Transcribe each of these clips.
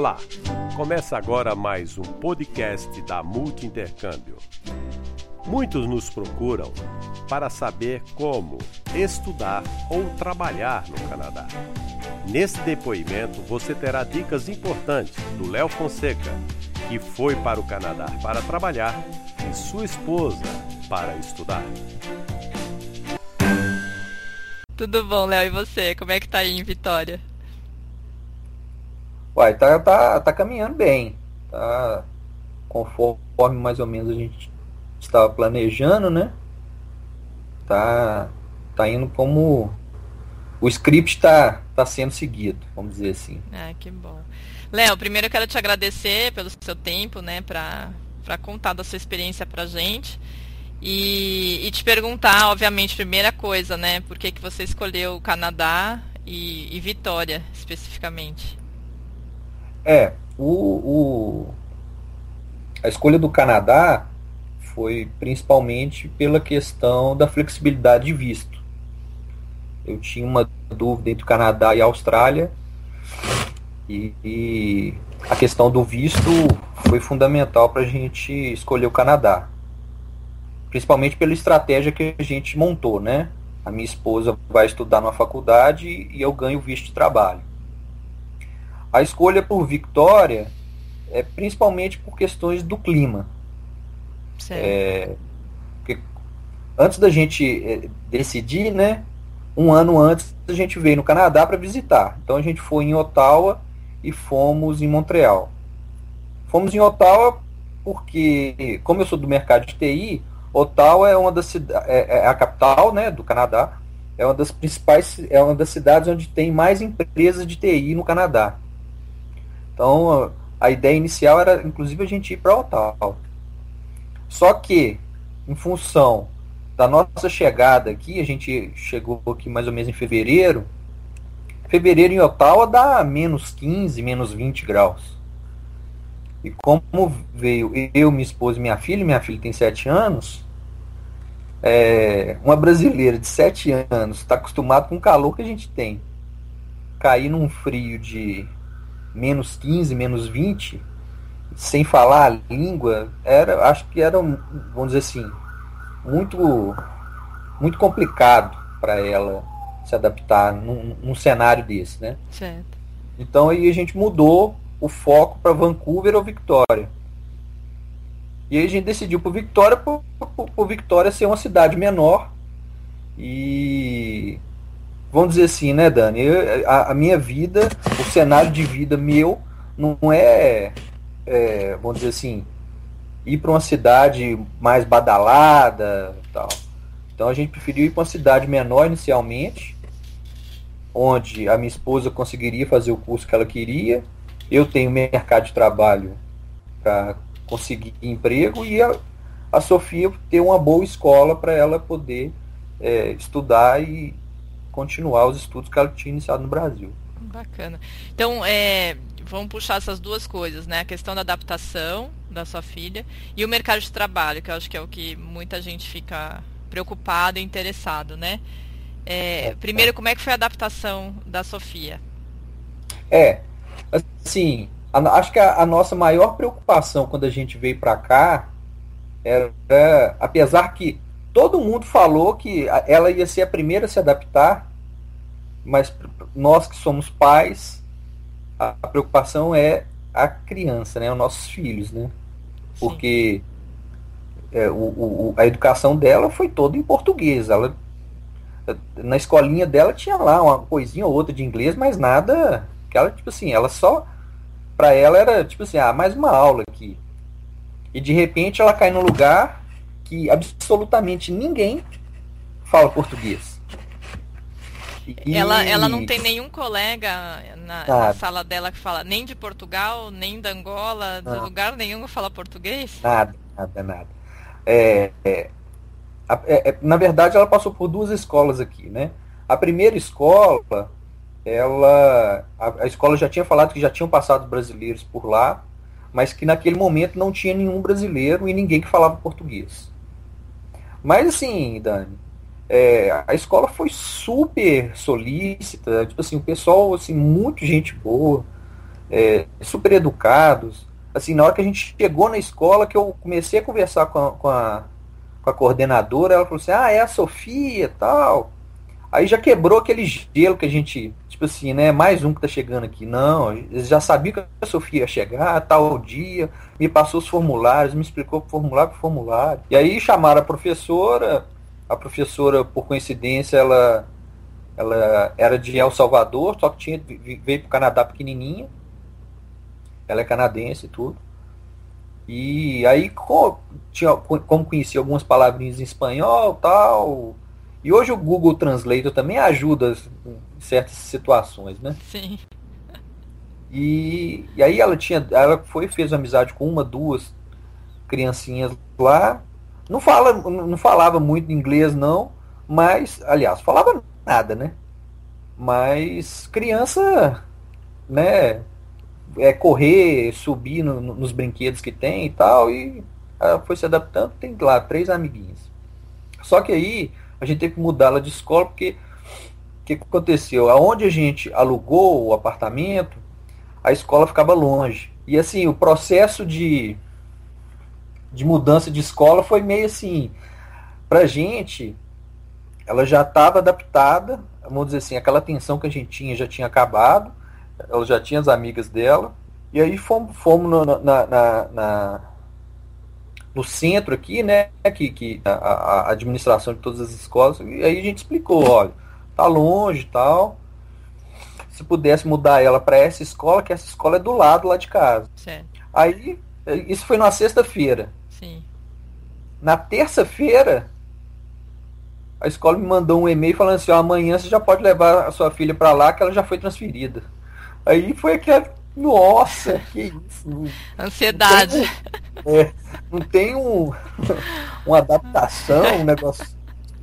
Olá, começa agora mais um podcast da Multi Intercâmbio. Muitos nos procuram para saber como estudar ou trabalhar no Canadá. Nesse depoimento você terá dicas importantes do Léo Fonseca, que foi para o Canadá para trabalhar, e sua esposa para estudar. Tudo bom, Léo? E você? Como é que tá aí em Vitória? Uai, tá, tá, tá caminhando bem. Tá conforme mais ou menos a gente estava planejando, né? Tá, tá indo como o script está tá sendo seguido, vamos dizer assim. Ah, que bom. Léo, primeiro eu quero te agradecer pelo seu tempo, né, para contar da sua experiência pra gente. E, e, te perguntar, obviamente, primeira coisa, né? Por que, que você escolheu o Canadá e, e Vitória, especificamente? É, o, o, a escolha do Canadá foi principalmente pela questão da flexibilidade de visto. Eu tinha uma dúvida entre o Canadá e a Austrália e, e a questão do visto foi fundamental para a gente escolher o Canadá principalmente pela estratégia que a gente montou, né? A minha esposa vai estudar na faculdade e eu ganho visto de trabalho. A escolha por Victoria é principalmente por questões do clima. É, antes da gente é, decidir, né? Um ano antes a gente veio no Canadá para visitar. Então a gente foi em Ottawa e fomos em Montreal. Fomos em Ottawa porque, como eu sou do mercado de TI, Ottawa é uma das é, é a capital, né, do Canadá. É uma das principais, é uma das cidades onde tem mais empresas de TI no Canadá. Então, a ideia inicial era, inclusive, a gente ir para Ottawa. Só que, em função da nossa chegada aqui, a gente chegou aqui mais ou menos em fevereiro. Fevereiro em Ottawa dá menos 15, menos 20 graus. E como veio eu, minha esposa e minha filha, minha filha tem 7 anos, é, uma brasileira de 7 anos está acostumada com o calor que a gente tem. Cair num frio de menos 15, menos 20, sem falar a língua, era, acho que era, vamos dizer assim, muito, muito complicado para ela se adaptar num, num cenário desse, né? Certo. Então aí a gente mudou o foco para Vancouver ou Victoria. E aí a gente decidiu por Victoria, por, por, por Victoria ser uma cidade menor. E vamos dizer assim, né, Dani? Eu, a, a, minha vida, o cenário de vida meu, não é, é vamos dizer assim, ir para uma cidade mais badalada tal. Então a gente preferiu ir para uma cidade menor inicialmente, onde a minha esposa conseguiria fazer o curso que ela queria eu tenho mercado de trabalho para conseguir emprego e a, a Sofia ter uma boa escola para ela poder é, estudar e continuar os estudos que ela tinha iniciado no Brasil. Bacana. Então, é, vamos puxar essas duas coisas, né? A questão da adaptação da sua filha e o mercado de trabalho, que eu acho que é o que muita gente fica preocupado e interessado, né? É, primeiro, como é que foi a adaptação da Sofia? É, assim, a, acho que a, a, nossa maior preocupação quando a gente veio para cá era, apesar que todo mundo falou que ela ia ser a primeira a se adaptar, mas nós que somos pais, a, a preocupação é a criança, né, os nossos filhos, né? Porque é, o, o, a educação dela foi toda em português. Ela, na escolinha dela tinha lá uma coisinha ou outra de inglês, mas nada que ela, tipo assim, ela só. Pra ela era tipo assim, ah, mais uma aula aqui. E de repente ela cai num lugar que absolutamente ninguém fala português. E... Ela, ela não tem nenhum colega na, na, sala dela que fala nem de Portugal, nem da Angola, de lugar nenhum que fala português? Nada, nada, nada. É, é, é, é, na verdade, ela passou por duas escolas aqui, né? A primeira escola ela a, a, escola já tinha falado que já tinham passado brasileiros por lá, mas que naquele momento não tinha nenhum brasileiro e ninguém que falava português. Mas assim, Dani, é, a escola foi super solícita, tipo assim, o pessoal assim muito gente boa, é, super educados. Assim, na hora que a gente chegou na escola, que eu comecei a conversar com a, com a, com a coordenadora, ela falou assim, ah, é a Sofia tal. Aí já quebrou aquele gelo que a gente, tipo assim, né? Mais um que tá chegando aqui. Não, eles já sabiam que a Sofia ia chegar, tal dia, me passou os formulários, me explicou formulário por formulário. E aí chamaram a professora, a professora, por coincidência, ela, ela era de El Salvador, só que tinha, veio para o Canadá pequenininha. Ela é canadense e tudo. E aí, como, tinha, como conhecia algumas palavrinhas em espanhol tal. E hoje o Google Translator também ajuda em certas situações, né? Sim. E, e aí ela tinha. Ela foi fez amizade com uma, duas criancinhas lá. Não, fala, não falava muito inglês, não, mas, aliás, falava nada, né? Mas criança, né? É correr, subir no, nos brinquedos que tem e tal, e ela foi se adaptando, tem lá três amiguinhas. Só que aí a gente teve que mudá-la de escola, porque o que, aconteceu? Aonde a gente alugou o apartamento, a escola ficava longe. E assim, o processo de de mudança de escola foi meio assim, pra gente, ela já estava adaptada, vamos dizer assim, aquela tensão que a gente tinha já tinha acabado, ela já tinha as amigas dela, e aí fomos, fomos na, na, na, no centro aqui, né, que, que a, a, administração de todas as escolas, e aí a gente explicou, olha, tá longe e tal, se pudesse mudar ela para essa escola, que essa escola é do lado lá de casa. Certo. Aí, isso foi na sexta-feira. Sim. Na terça-feira, a escola me mandou um e-mail falando assim: ó, amanhã você já pode levar a sua filha para lá, que ela já foi transferida. Aí foi aquela. Nossa, que isso. Ansiedade. Não tem, é, não tem um, uma adaptação, um negócio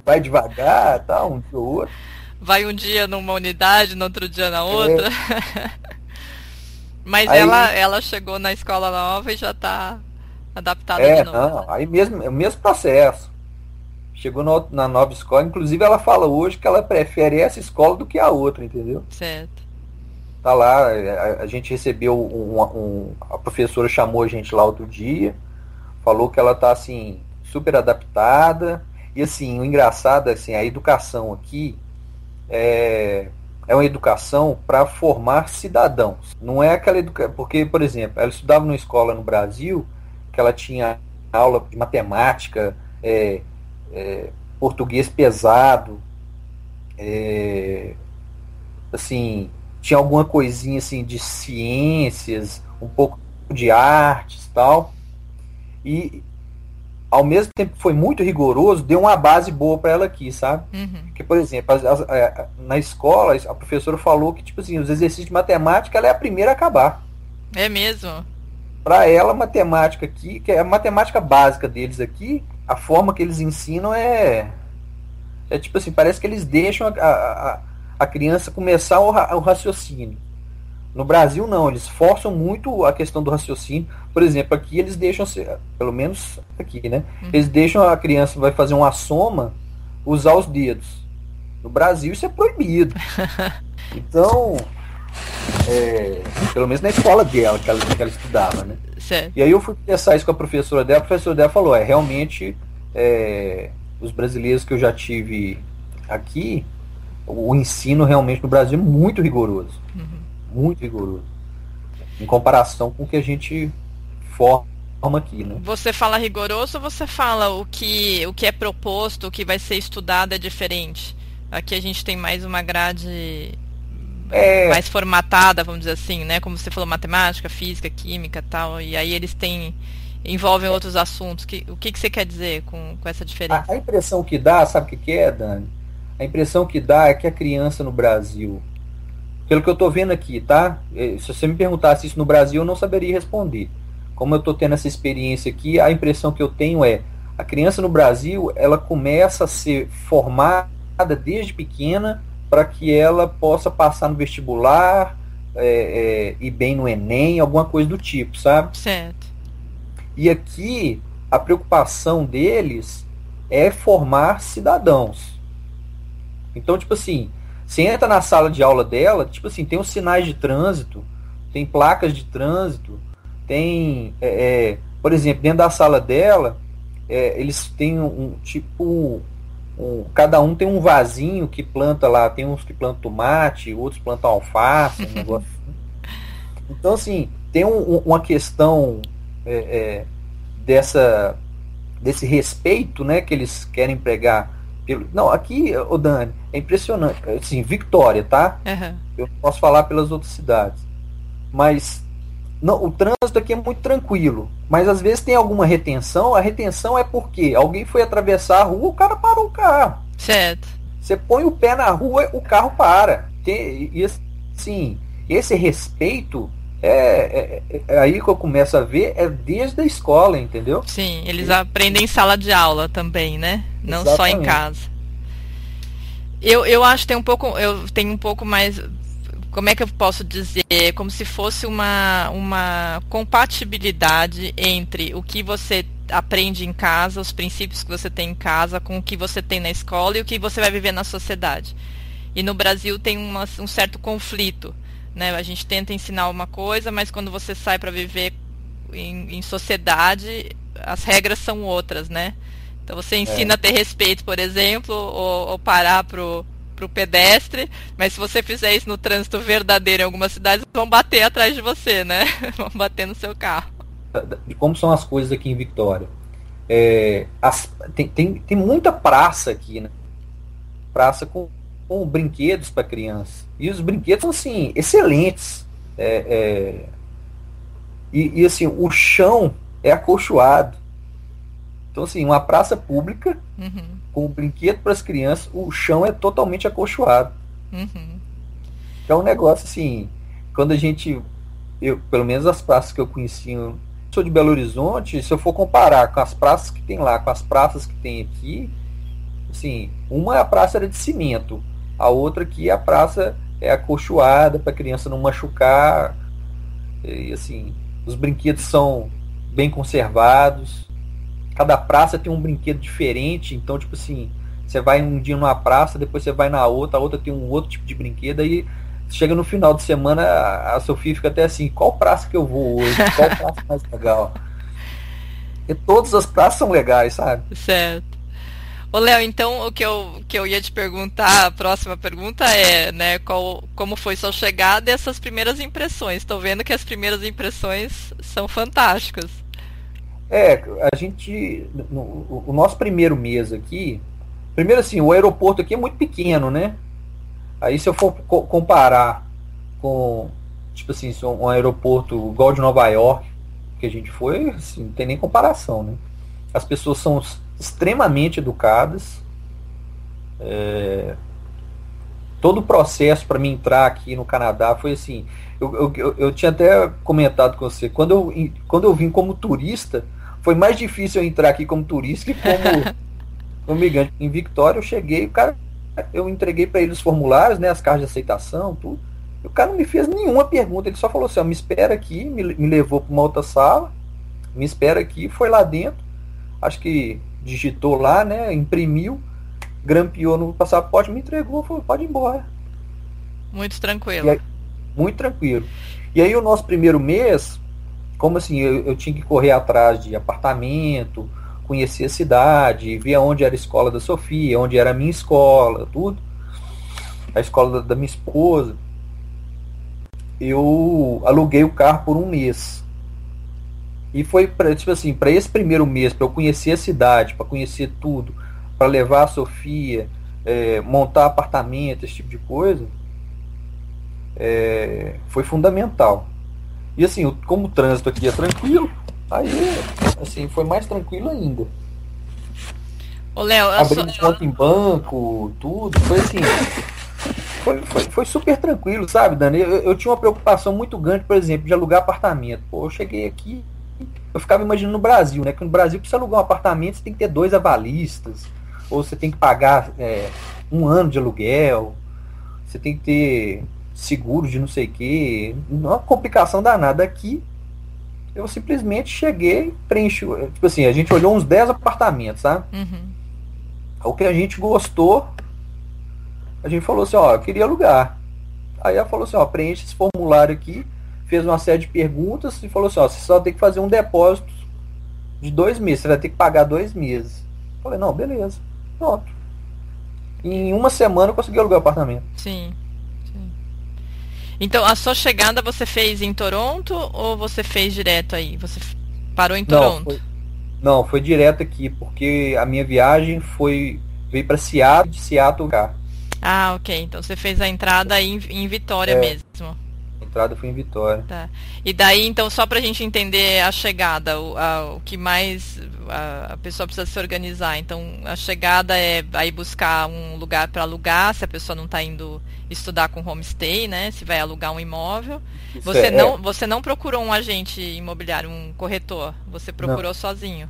vai devagar, tá, um dia ou outro. Vai um dia numa unidade, no outro dia na outra. É. Mas Aí, ela, ela chegou na escola nova e já está adaptada é, de novo. Não, aí mesmo, é o mesmo processo. Chegou no, na nova escola, inclusive ela fala hoje que ela prefere essa escola do que a outra, entendeu? Certo. Tá lá, a, a gente recebeu um, um, A professora chamou a gente lá outro dia, falou que ela tá assim, super adaptada. E assim, o engraçado é assim, a educação aqui é, é uma educação para formar cidadãos. Não é aquela educação. Porque, por exemplo, ela estudava numa escola no Brasil que ela tinha aula de matemática, é, é, português pesado, é, assim, tinha alguma coisinha assim de ciências, um pouco de artes tal. E ao mesmo tempo que foi muito rigoroso, deu uma base boa para ela aqui, sabe? Uhum. Que, por exemplo, as, as, é, na escola, a professora falou que, tipo assim, os exercícios de matemática ela é a primeira a acabar. É mesmo? para ela, matemática aqui, que é a matemática básica deles aqui, a forma que eles ensinam é. É tipo assim, parece que eles deixam a, a, a criança começar o, o raciocínio. No Brasil, não, eles forçam muito a questão do raciocínio. Por exemplo, aqui eles deixam, pelo menos aqui, né? Uhum. Eles deixam a criança, vai fazer uma soma, usar os dedos. No Brasil, isso é proibido. Então, é, pelo menos na escola dela, que ela, que ela estudava, né? Certo. E aí eu fui conversar isso com a professora dela, a professora dela falou, é, realmente é, os brasileiros que eu já tive aqui, o ensino realmente no Brasil é muito rigoroso. Uhum. Muito rigoroso. Em comparação com o que a gente forma aqui, né? Você fala rigoroso ou você fala o que, o que é proposto, o que vai ser estudado é diferente? Aqui a gente tem mais uma grade é... mais formatada, vamos dizer assim, né? Como você falou, matemática, física, química tal. E aí eles têm. envolvem outros assuntos. Que, o que, que você quer dizer com, com essa diferença? A, a impressão que dá, sabe o que, que é, Dani? A impressão que dá é que a criança no Brasil, pelo que eu estou vendo aqui, tá? É, se você me perguntasse isso no Brasil, eu não saberia responder. Como eu estou tendo essa experiência aqui, a impressão que eu tenho é a criança no Brasil, ela começa a ser formada desde pequena para que ela possa passar no vestibular é, é, e bem no Enem, alguma coisa do tipo, sabe? Certo. E aqui a preocupação deles é formar cidadãos. Então, tipo assim, você entra na sala de aula dela, tipo assim, tem os sinais de trânsito, tem placas de trânsito, tem, é, é, por exemplo, dentro da sala dela, é, eles têm um tipo, um, cada um tem um vasinho que planta lá, tem uns que plantam tomate, outros plantam alface, um negócio. Assim. Então, assim, tem um, uma questão é, é, dessa desse respeito, né, que eles querem pregar. Não, aqui, o Dani, é impressionante. Assim, Vitória, tá? Uhum. Eu posso falar pelas outras cidades. Mas não, o trânsito aqui é muito tranquilo. Mas às vezes tem alguma retenção. A retenção é porque alguém foi atravessar a rua, o cara parou o carro. Certo. Você põe o pé na rua, o carro para. Tem, e assim, esse respeito é, é, é, aí que eu começo a ver é desde a escola, entendeu? Sim, eles aprendem em sala de aula também, né? Não Exatamente. só em casa. Eu, eu acho que tem um pouco, eu tenho um pouco mais como é que eu posso dizer, como se fosse uma, uma compatibilidade entre o que você aprende em casa, os princípios que você tem em casa, com o que você tem na escola e o que você vai viver na sociedade. E no Brasil tem uma, um certo conflito. Né? A gente tenta ensinar uma coisa, mas quando você sai para viver em, em, sociedade, as regras são outras, né? Então você ensina é. a ter respeito, por exemplo, ou, ou parar pro para o pedestre, mas se você fizer isso no trânsito verdadeiro em algumas cidades, vão bater atrás de você, né? vão bater no seu carro. De como são as coisas aqui em Vitória. É, as, tem, tem, tem muita praça aqui, né? Praça com, com brinquedos para criança. E os brinquedos são, assim, excelentes. É, é, e, e, assim, o chão é acolchoado. Então, assim, uma praça pública uhum com o brinquedo para as crianças, o chão é totalmente acolchoado. Uhum. É um negócio assim, quando a gente, eu, pelo menos as praças que eu conheci, eu sou de Belo Horizonte, se eu for comparar com as praças que tem lá, com as praças que tem aqui, assim, uma é a praça era de cimento, a outra aqui a praça é acolchoada para a criança não machucar, e assim, os brinquedos são bem conservados, cada praça tem um brinquedo diferente, então, tipo assim, você vai um dia numa praça, depois você vai na outra, a outra tem um outro tipo de brinquedo, aí chega no final de semana, a Sofia fica até assim, qual praça que eu vou hoje? Qual praça mais legal? E todas as praças são legais, sabe? Certo. Ô Léo, então o que eu, que eu ia te perguntar, a próxima pergunta é, né, qual, como foi sua chegada e essas primeiras impressões? Estou vendo que as primeiras impressões são fantásticas. É, a gente. No, o nosso primeiro mês aqui. Primeiro assim, o aeroporto aqui é muito pequeno, né? Aí se eu for co comparar com, tipo assim, um aeroporto igual de Nova York, que a gente foi, assim, não tem nem comparação, né? As pessoas são extremamente educadas. É, todo o processo para mim entrar aqui no Canadá foi assim. Eu, eu, eu, tinha até comentado com você, quando eu, quando eu vim como turista, foi mais difícil eu entrar aqui como turista que como, como migrante. Em Victória eu cheguei, o cara, eu entreguei para ele os formulários, né, as cartas de aceitação, tudo. E o cara não me fez nenhuma pergunta, ele só falou assim, ó, me espera aqui, me, me levou para uma outra sala, me espera aqui, foi lá dentro, acho que digitou lá, né, imprimiu, grampeou no passaporte, me entregou, falou, pode ir embora. Muito tranquilo. Aí, muito tranquilo. E aí o nosso primeiro mês, como assim, eu, eu, tinha que correr atrás de apartamento, conhecer a cidade, ver onde era a escola da Sofia, onde era a minha escola, tudo. A escola da, da minha esposa. Eu aluguei o carro por um mês. E foi para tipo assim, para esse primeiro mês, para eu conhecer a cidade, para conhecer tudo, para levar a Sofia, é, montar apartamento, esse tipo de coisa, é, foi fundamental. E assim, como o trânsito aqui é tranquilo, aí assim, foi mais tranquilo ainda. Ô, Léo, Abrindo sou... conta em banco, tudo, foi assim. Foi, foi, foi super tranquilo, sabe, Dani? Eu, eu, tinha uma preocupação muito grande, por exemplo, de alugar apartamento. Pô, eu cheguei aqui, eu ficava imaginando no Brasil, né? Que no Brasil, para você alugar um apartamento, você tem que ter dois avalistas, ou você tem que pagar é, um ano de aluguel, você tem que ter seguro de não sei o que, uma complicação danada aqui. Eu simplesmente cheguei, preenchi, tipo assim, a gente olhou uns 10 apartamentos, sabe? Uhum. O que a gente gostou, a gente falou assim, ó, eu queria alugar. Aí ela falou assim, ó, preenche esse formulário aqui, fez uma série de perguntas e falou assim, ó, você só tem que fazer um depósito de dois meses, você vai ter que pagar dois meses. Eu falei, não, beleza. Pronto. Em uma semana eu consegui alugar o apartamento. Sim. sim. Então, a sua chegada você fez em Toronto ou você fez direto aí? Você parou em Toronto? Não, foi, não, foi direto aqui, porque a minha viagem foi veio para Seattle, de Seattle cá. Ah, ok. Então você fez a entrada em, em Vitória é. mesmo foi em Vitória. Tá. E daí, então, só para a gente entender a chegada, o, a, o que mais a, a, pessoa precisa se organizar. Então, a chegada é aí buscar um lugar para alugar, se a pessoa não está indo estudar com homestay, né? Se vai alugar um imóvel. você, é, não, é. você não procurou um agente imobiliário, um corretor. Você procurou não. sozinho.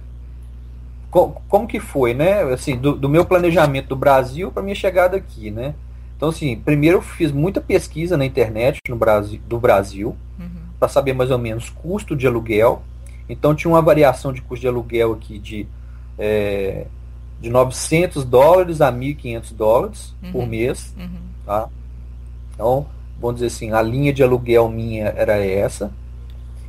Como, como, que foi, né? Assim, do, do meu planejamento do Brasil para minha chegada aqui, né? Então, assim, primeiro eu fiz muita pesquisa na internet no Brasil, do Brasil, uhum. para saber mais ou menos custo de aluguel. Então, tinha uma variação de custo de aluguel aqui de, é, de 900 dólares a 1.500 dólares uhum. por mês. Uhum. Tá? Então, vamos dizer assim, a linha de aluguel minha era essa.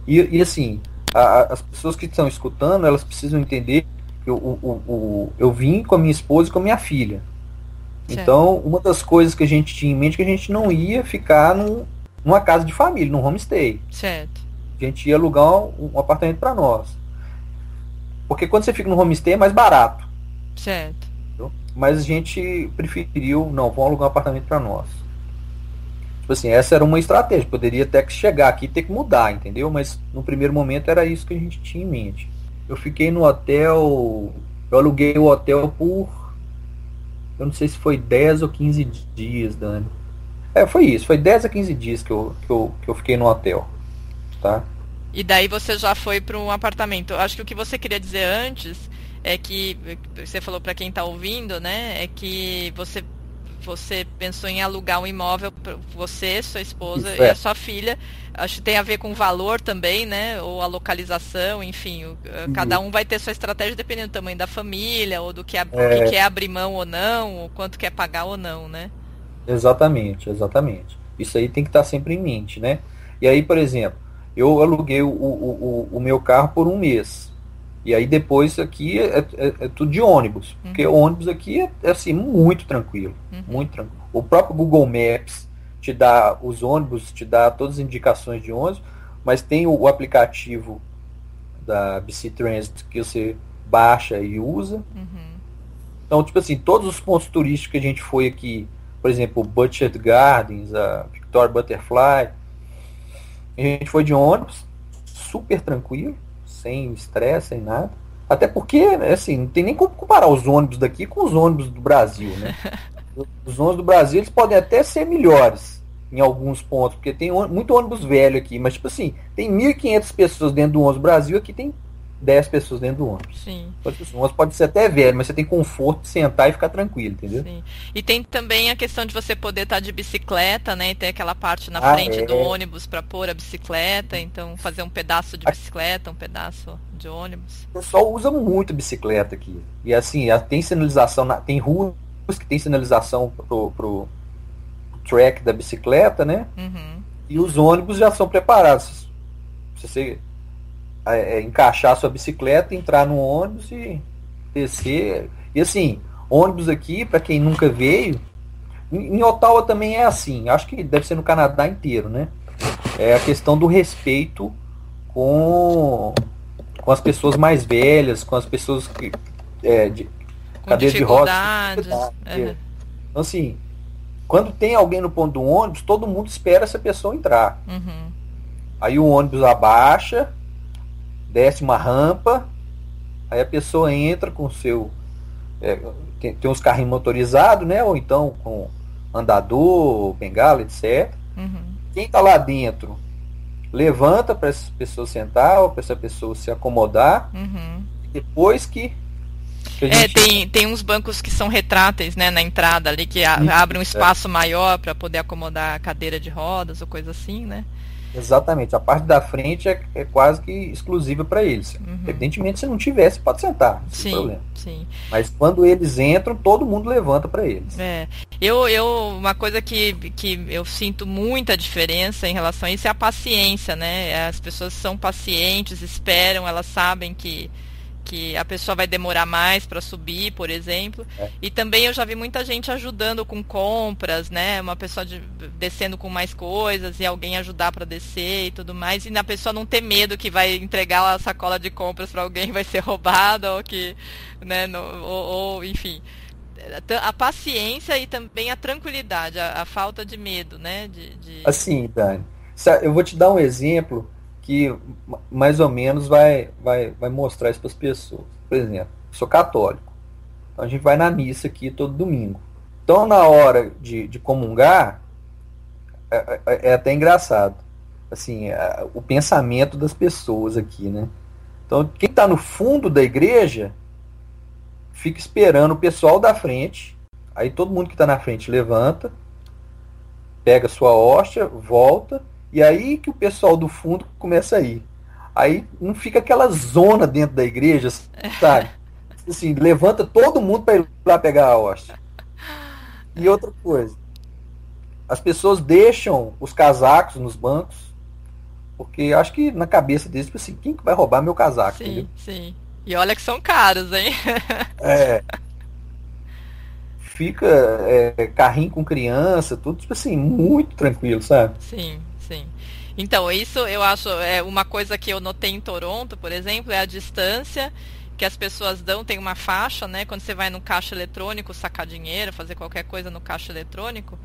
E, e assim, a, as pessoas que estão escutando, elas precisam entender que eu, o, o, eu vim com a minha esposa e com a minha filha. Então, uma das coisas que a gente tinha em mente é que a gente não ia ficar num, numa casa de família, num homestay. Certo. A gente ia alugar um, um apartamento para nós. Porque quando você fica no homestay é mais barato. Certo. Entendeu? Mas a gente preferiu, não, vamos alugar um apartamento para nós. Tipo assim, essa era uma estratégia. Poderia até que chegar aqui e ter que mudar, entendeu? Mas no primeiro momento era isso que a gente tinha em mente. Eu fiquei no hotel. Eu aluguei o hotel por eu não sei se foi 10 ou 15 dias, Dani. É, foi isso. Foi 10 a 15 dias que eu, que eu, que eu fiquei no hotel. Tá? E daí você já foi para um apartamento. Acho que o que você queria dizer antes é que você falou para quem está ouvindo, né? É que você você pensou em alugar um imóvel para você, sua esposa Isso, e é. a sua filha. Acho que tem a ver com o valor também, né? Ou a localização, enfim. O, uhum. Cada um vai ter sua estratégia dependendo do tamanho da família, ou do que, é. que quer abrir mão ou não, ou quanto quer pagar ou não, né? Exatamente, exatamente. Isso aí tem que estar sempre em mente, né? E aí, por exemplo, eu aluguei o, o, o, o meu carro por um mês. E aí depois aqui é, é, é tudo de ônibus. Uhum. Porque o ônibus aqui é, é, assim, muito tranquilo. Uhum. Muito tranquilo. O próprio Google Maps te dá os ônibus, te dá todas as indicações de ônibus, mas tem o, o aplicativo da BC Transit que você baixa e usa. Uhum. Então, tipo assim, todos os pontos turísticos que a gente foi aqui, por exemplo, Butcher Gardens, a Victoria Butterfly, a gente foi de ônibus, super tranquilo sem estresse, sem nada. Até porque, né, assim, não tem nem como comparar os ônibus daqui com os ônibus do Brasil, né? Os ônibus do Brasil, eles podem até ser melhores em alguns pontos, porque tem muito ônibus velho aqui, mas, tipo assim, tem 1.500 pessoas dentro do ônibus do Brasil, aqui tem 10 pessoas dentro do ônibus. Sim. O ônibus pode ser até velho, mas você tem conforto de sentar e ficar tranquilo, entendeu? Sim. E tem também a questão de você poder estar de bicicleta, né? E ter aquela parte na ah, frente é. do ônibus para pôr a bicicleta, então fazer um pedaço de bicicleta, um pedaço de ônibus. O pessoal usa muito bicicleta aqui. E assim, tem sinalização, tem ruas que tem sinalização pro, pro, pro track da bicicleta, né? Uhum. E os ônibus já são preparados. Se você é, encaixar sua bicicleta, entrar no ônibus e descer. E assim, ônibus aqui, para quem nunca veio, em Ottawa também é assim, acho que deve ser no Canadá inteiro, né? É a questão do respeito com, com as pessoas mais velhas, com as pessoas que. É, de com cadeira de rodas. É. Então, assim, quando tem alguém no ponto do ônibus, todo mundo espera essa pessoa entrar. Uhum. Aí o ônibus abaixa, desce uma rampa, aí a pessoa entra com seu. É, tem, tem uns carrinhos motorizados, né? Ou então com andador, bengala, etc. Uhum. Quem está lá dentro levanta para essa pessoa sentar ou para essa pessoa se acomodar. Uhum. Depois que. que é, tem, tem uns bancos que são retráteis né, na entrada ali, que a, abrem um espaço é. maior para poder acomodar a cadeira de rodas ou coisa assim, né? Exatamente. A parte da frente é, é quase que exclusiva para eles. Uhum. Evidentemente, se não tivesse, pode sentar, sem sim, problema. Sim. Mas quando eles entram, todo mundo levanta para eles. É. Eu, eu, uma coisa que, que eu sinto muita diferença em relação a isso é a paciência, né? As pessoas são pacientes, esperam, elas sabem que que a pessoa vai demorar mais para subir, por exemplo. É. E também eu já vi muita gente ajudando com compras, né? Uma pessoa de, descendo com mais coisas e alguém ajudar para descer e tudo mais. E a pessoa não ter medo que vai entregar a sacola de compras para alguém vai ser roubada ou que, né? No, ou, ou, enfim. A paciência e também a tranquilidade, a, a falta de medo, né? De, de... Assim, Dani, eu vou te dar um exemplo que mais ou menos vai, vai, vai mostrar isso para as pessoas. Por exemplo, sou católico. Então a gente vai na missa aqui todo domingo. Então na hora de, de comungar, é, é, é até engraçado. Assim, é, o pensamento das pessoas aqui, né? Então quem está no fundo da igreja fica esperando o pessoal da frente. Aí todo mundo que está na frente levanta, pega sua hóstia, volta e aí que o pessoal do fundo começa a ir. Aí não fica aquela zona dentro da igreja, sabe? Assim, levanta todo mundo para ir lá pegar a hóstia. E outra coisa, as pessoas deixam os casacos nos bancos, porque acho que na cabeça deles, tipo assim, quem que vai roubar meu casaco? Sim, entendeu? sim. E olha que são caros, hein? É. Fica é, carrinho com criança, tudo, tipo assim, muito tranquilo, sabe? Sim. Sim. Então, isso eu acho é uma coisa que eu notei em Toronto, por exemplo, é a distância que as pessoas dão, tem uma faixa, né? Quando você vai no caixa eletrônico sacar dinheiro, fazer qualquer coisa no caixa eletrônico,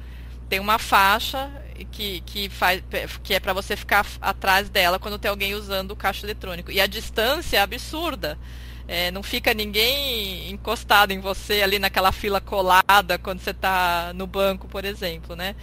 tem uma faixa que, que, faz, que é para você ficar atrás dela quando tem alguém usando o caixa eletrônico. E a distância é absurda. É, não fica ninguém encostado em você ali naquela fila colada quando você está no banco, por exemplo, né?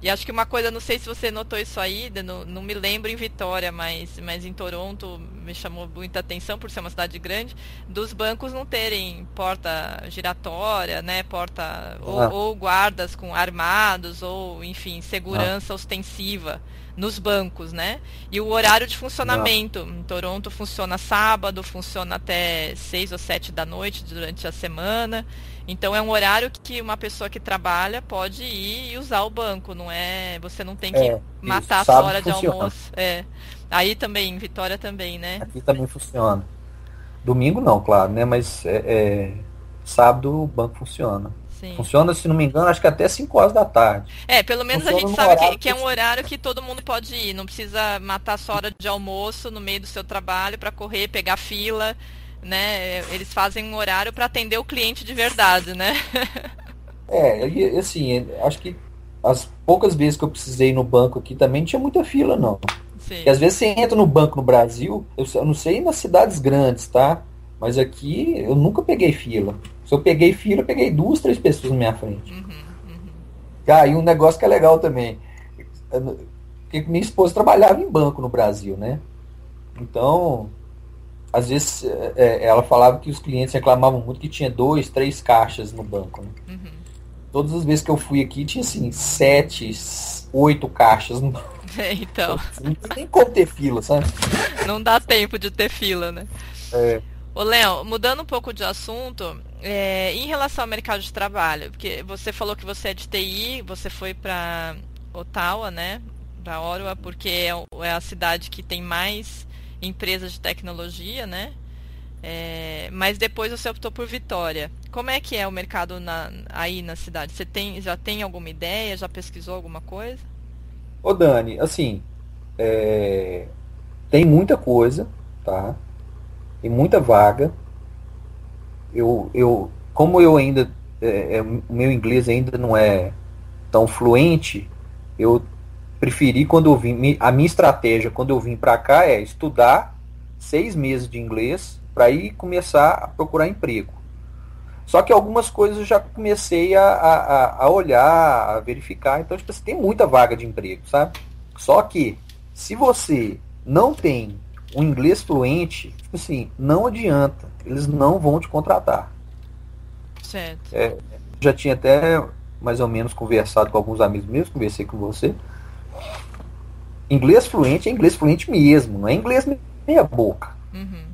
E acho que uma coisa, não sei se você notou isso aí, não, não me lembro em Vitória, mas, mas em Toronto me chamou muita atenção por ser uma cidade grande, dos bancos não terem porta giratória, né? Porta ah. ou, ou, guardas com armados, ou enfim, segurança ah. ostensiva nos bancos, né? E o horário de funcionamento. Não. Em Toronto funciona sábado, funciona até seis ou sete da noite durante a semana. Então é um horário que uma pessoa que trabalha pode ir e usar o banco, não é? Você não tem que é, matar a sua hora funciona. de almoço. É. Aí também, em Vitória também, né? Aqui também funciona. Domingo não, claro, né? Mas é, é... sábado o banco funciona. Sim. Funciona, se não me engano, acho que até 5 horas da tarde. É, pelo menos funciona a gente sabe que, que, é um horário que todo mundo pode ir. Não precisa matar a sua hora de almoço no meio do seu trabalho para correr, pegar fila né? Eles fazem um horário para atender o cliente de verdade, né? é, e, assim, acho que as poucas vezes que eu precisei ir no banco aqui também não tinha muita fila, não. Sim. Porque às vezes você entra no banco no Brasil, eu não sei nas cidades grandes, tá? Mas aqui eu nunca peguei fila. Se eu peguei fila, eu peguei duas, três pessoas na minha frente. Uhum, uhum. E um negócio que é legal também. Porque minha esposa trabalhava em banco no Brasil, né? Então, às vezes é, é, ela falava que os clientes reclamavam muito que tinha dois, três caixas no banco. Né? Uhum. Todas as vezes que eu fui aqui tinha assim, sete, oito caixas no banco. É, então. Não tem nem como ter fila, sabe? Não dá tempo de ter fila, né? É. Ô, Léo, mudando um pouco de assunto, é, em relação ao mercado de trabalho, porque você falou que você é de TI, você foi para Ottawa, né? Para Ottawa, porque é, é a cidade que tem mais empresas de tecnologia, né? É, mas depois você optou por Vitória. Como é que é o mercado na, aí na cidade? Você tem, já tem alguma ideia? Já pesquisou alguma coisa? Ô Dani, assim, é, tem muita coisa, tá? Tem muita vaga. Eu, eu como eu ainda, é, é, o meu inglês ainda não é tão fluente, eu preferi quando eu vim. A minha estratégia quando eu vim para cá é estudar seis meses de inglês para ir começar a procurar emprego. Só que algumas coisas eu já comecei a, a, a olhar, a verificar. Então, tipo, você tem muita vaga de emprego, sabe? Só que, se você não tem um inglês fluente, tipo assim, não adianta. Eles não vão te contratar. Certo. É, já tinha até mais ou menos conversado com alguns amigos meus, conversei com você. Inglês fluente é inglês fluente mesmo, não é inglês meia boca. Uhum.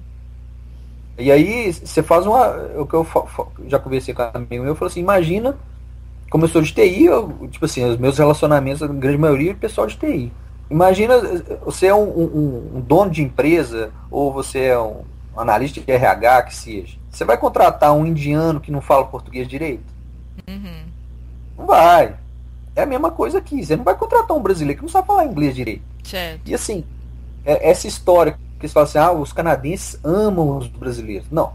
E aí você faz uma. O que eu já conversei com um amigo meu, eu falei assim, imagina, como eu sou de TI, eu, tipo assim, os meus relacionamentos, a grande maioria é pessoal de TI. Imagina, você é um, um, um, dono de empresa, ou você é um analista de RH, que seja. Você vai contratar um indiano que não fala português direito? Uhum. Não vai. É a mesma coisa aqui. Você não vai contratar um brasileiro que não sabe falar inglês direito. Certo. E assim, é, essa história que eles falam assim, ah, os canadenses amam os brasileiros. Não.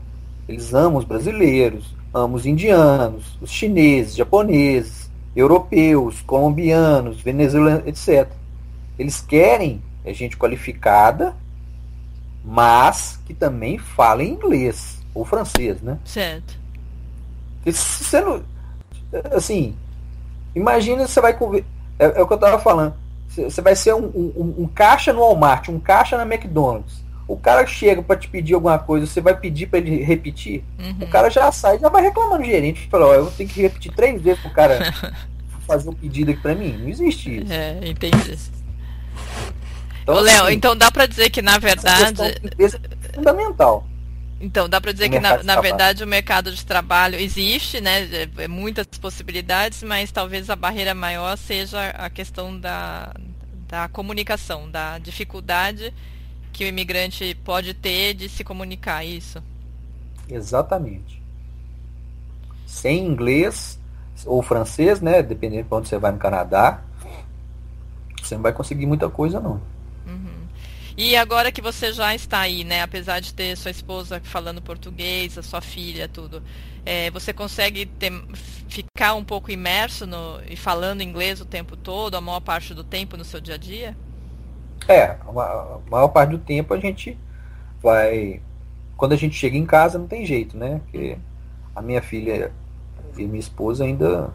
Eles amam os brasileiros, amam os indianos, os chineses, japoneses, europeus, colombianos, venezuelanos, etc. Eles querem é gente qualificada, mas que também fala inglês ou francês, né? Certo. Porque se você não, assim, imagina você vai conver... é, é, o que eu estava falando. Você vai ser um, um, um, caixa no Walmart, um caixa na McDonald's. O cara chega para te pedir alguma coisa, você vai pedir para ele repetir. Uhum. O cara já sai, já vai reclamando do gerente, fala, ó, eu tenho que repetir três vezes pro cara fazer um pedido aqui para mim. Não existe isso. É, entendi. Então, Ô, Léo, assim, então dá para dizer que na verdade é fundamental. Então, dá para dizer que, na, na verdade, o mercado de trabalho existe, né? É, é muitas possibilidades, mas talvez a barreira maior seja a questão da, da comunicação, da dificuldade que o imigrante pode ter de se comunicar, isso? Exatamente. Sem inglês ou francês, né? Dependendo de onde você vai no Canadá, você não vai conseguir muita coisa, não. E agora que você já está aí, né? Apesar de ter sua esposa falando português, a sua filha, tudo, é, você consegue ter, ficar um pouco imerso no, e falando inglês o tempo todo, a maior parte do tempo no seu dia a dia? É, a maior parte do tempo a gente vai. Quando a gente chega em casa não tem jeito, né? Porque a minha filha e minha esposa ainda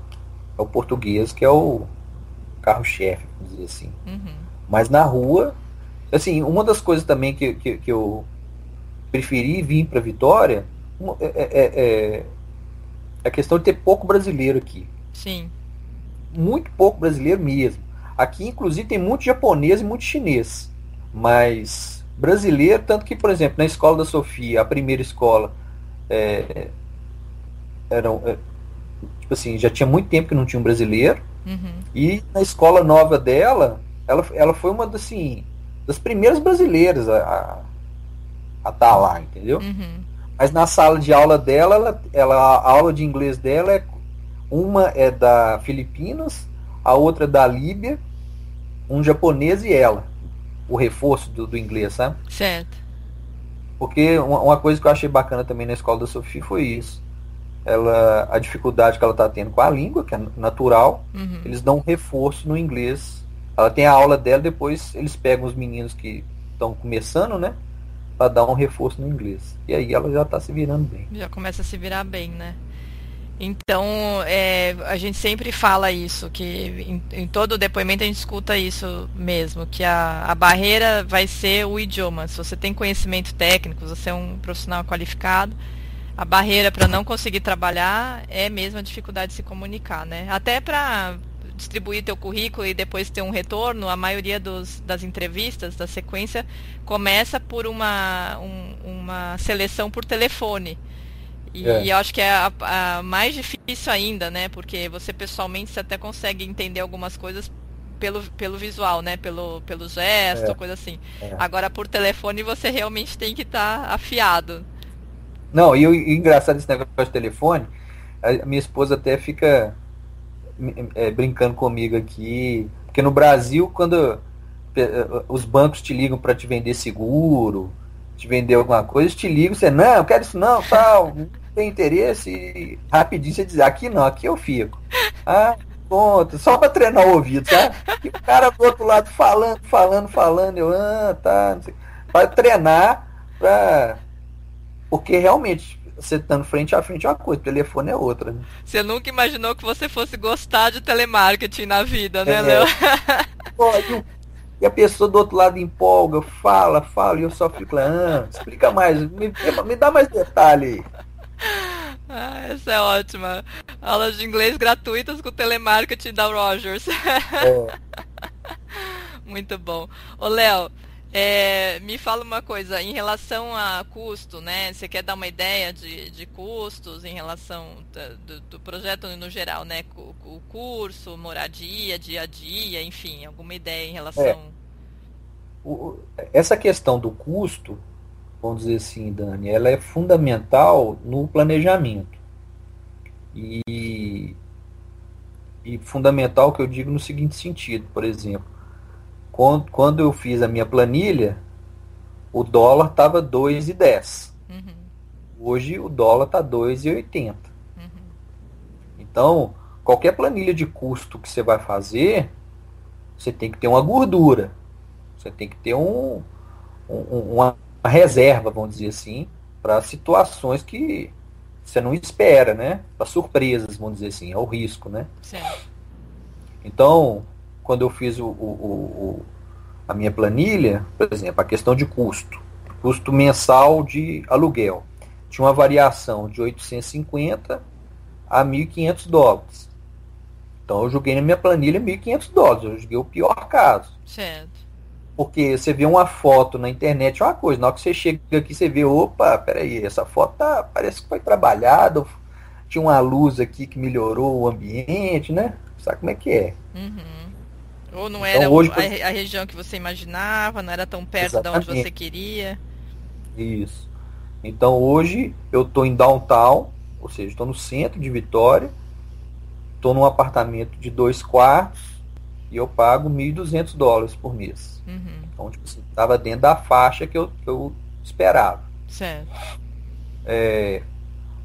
é o português que é o carro-chefe, vamos dizer assim. Uhum. Mas na rua Assim, uma das coisas também que, que, que eu preferi vir para Vitória é, é, é, é, a questão de ter pouco brasileiro aqui. Sim. Muito pouco brasileiro mesmo. Aqui, inclusive, tem muito japonês e muito chinês. Mas brasileiro, tanto que, por exemplo, na escola da Sofia, a primeira escola, é, eram, é, tipo assim, já tinha muito tempo que não tinha um brasileiro. Uhum. E na escola nova dela, ela, ela foi uma das, assim, das primeiras brasileiras a estar tá lá, entendeu? Uhum. Mas na sala de aula dela, ela, ela, a aula de inglês dela é uma é da Filipinas, a outra é da Líbia, um japonês e ela. O reforço do, do inglês, sabe? Certo. Porque uma, uma, coisa que eu achei bacana também na escola da Sofia foi isso. Ela, a dificuldade que ela está tendo com a língua, que é natural, uhum. eles dão um reforço no inglês ela tem a aula dela, depois eles pegam os meninos que estão começando, né? Pra dar um reforço no inglês. E aí ela já tá se virando bem. Já começa a se virar bem, né? Então, é, a gente sempre fala isso, que em, em, todo depoimento a gente escuta isso mesmo, que a, a barreira vai ser o idioma. Se você tem conhecimento técnico, você é um profissional qualificado, a barreira para não conseguir trabalhar é mesmo a dificuldade de se comunicar, né? Até para distribuir teu currículo e depois ter um retorno, a maioria dos, das entrevistas, da sequência, começa por uma, um, uma seleção por telefone. E, é. eu acho que é a, a, mais difícil ainda, né? Porque você pessoalmente você até consegue entender algumas coisas pelo, pelo visual, né? Pelo, pelo gesto, é. coisa assim. É. Agora por telefone você realmente tem que estar tá afiado. Não, e o engraçado desse negócio de telefone, a minha esposa até fica é, brincando comigo aqui. Porque no Brasil, quando é, os bancos te ligam para te vender seguro, te vender alguma coisa, te ligam, você, não, eu quero isso não, tal, não tem interesse, e rapidinho você diz, aqui não, aqui eu fico. Ah, ponto, só para treinar o ouvido, sabe? E o cara do outro lado falando, falando, falando, eu, ah, tá, para treinar, pra... porque realmente você estando frente a frente é uma coisa, telefone é outra. Né? Você nunca imaginou que você fosse gostar de telemarketing na vida, né, é. Léo? e a pessoa do outro lado empolga, fala, fala, e eu só fico lá, ah, explica mais, me, me dá mais detalhe. Ah, essa é ótima. Aulas de inglês gratuitas com telemarketing da Rogers. É. Muito bom. Ô, Léo, é, me fala uma coisa, em relação a custo, né? Você quer dar uma ideia de, de custos em relação do, do projeto no geral, né? O, o, curso, moradia, dia a dia, enfim, alguma ideia em relação. É. Essa questão do custo, vamos dizer assim, Dani, ela é fundamental no planejamento. E, e fundamental que eu digo no seguinte sentido, por exemplo, quando, quando eu fiz a minha planilha, o dólar estava 2,10. Uhum. Hoje o dólar está 2,80. Uhum. Então, qualquer planilha de custo que você vai fazer, você tem que ter uma gordura. Você tem que ter um, um uma reserva, vamos dizer assim, para situações que você não espera, né? Para surpresas, vamos dizer assim, é o risco, né? Certo. Então, quando eu fiz o, o, o, a minha planilha, por exemplo, a questão de custo, custo mensal de aluguel, tinha uma variação de 850 a 1.500 dólares. Então eu joguei na minha planilha 1.500 dólares, eu joguei o pior caso. Certo. Porque você vê uma foto na internet, é uma coisa, na hora que você chega aqui, você vê, opa, peraí, essa foto tá, parece que foi trabalhada, tinha uma luz aqui que melhorou o ambiente, né? Sabe como é que é? Uhum. Ou não era então, hoje, a, a, região que você imaginava, não era tão perto exatamente. de onde você queria. Isso. Então hoje eu estou em downtown, ou seja, estou no centro de Vitória, estou num apartamento de dois quartos e eu pago 1.200 dólares por mês. Uhum. Então, tipo assim, estava dentro da faixa que eu, que eu esperava. Certo. É,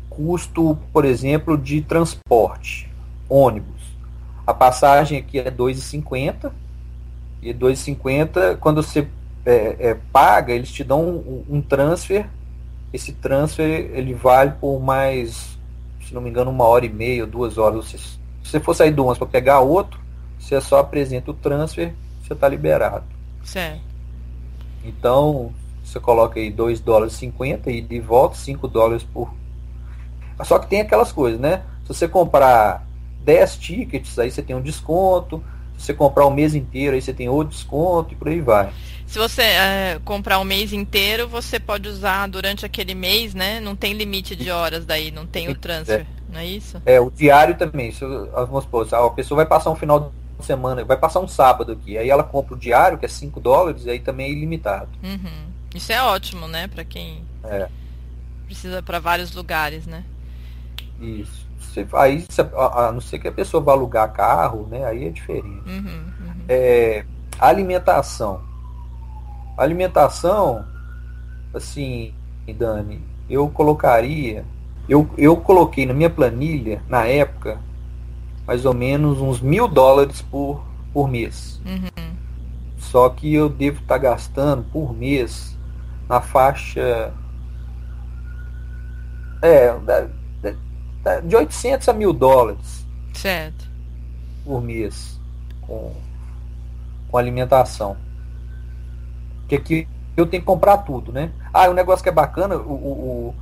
custo, por exemplo, de transporte, ônibus. A passagem aqui é 2,50 e 2,50 quando você é, é, paga, eles te dão um, um, transfer. Esse transfer ele vale por mais, se não me engano, uma hora e meia, duas horas. Se, se você for sair do ônibus para pegar outro, você só apresenta o transfer, você está liberado. Certo. Então, você coloca aí 2 dólares e 50 e de volta 5 dólares por. Só que tem aquelas coisas, né? Se você comprar 10 tickets, aí você tem um desconto. Se você comprar o mês inteiro, aí você tem outro desconto e por aí vai. Se você é, comprar o mês inteiro, você pode usar durante aquele mês, né? Não tem limite de horas daí, não tem o transfer, é. não é isso? É, o diário também. Se, vamos supor, a pessoa vai passar um final de semana, vai passar um sábado aqui, aí ela compra o diário, que é 5 dólares, aí também é ilimitado. Uhum. Isso é ótimo, né? Para quem é. precisa para vários lugares, né? Isso. Aí, a, não ser que a pessoa vá alugar carro, né? Aí é diferente. Uhum, uhum. É, alimentação. Alimentação, assim, Dani, eu colocaria. Eu, eu coloquei na minha planilha, na época, mais ou menos uns mil dólares por, por mês. Uhum. Só que eu devo estar tá gastando por mês na faixa. É, de 800 a mil dólares certo. por mês com, com alimentação. Que aqui eu tenho que comprar tudo, né? Ah, um negócio que é bacana, o, o, o,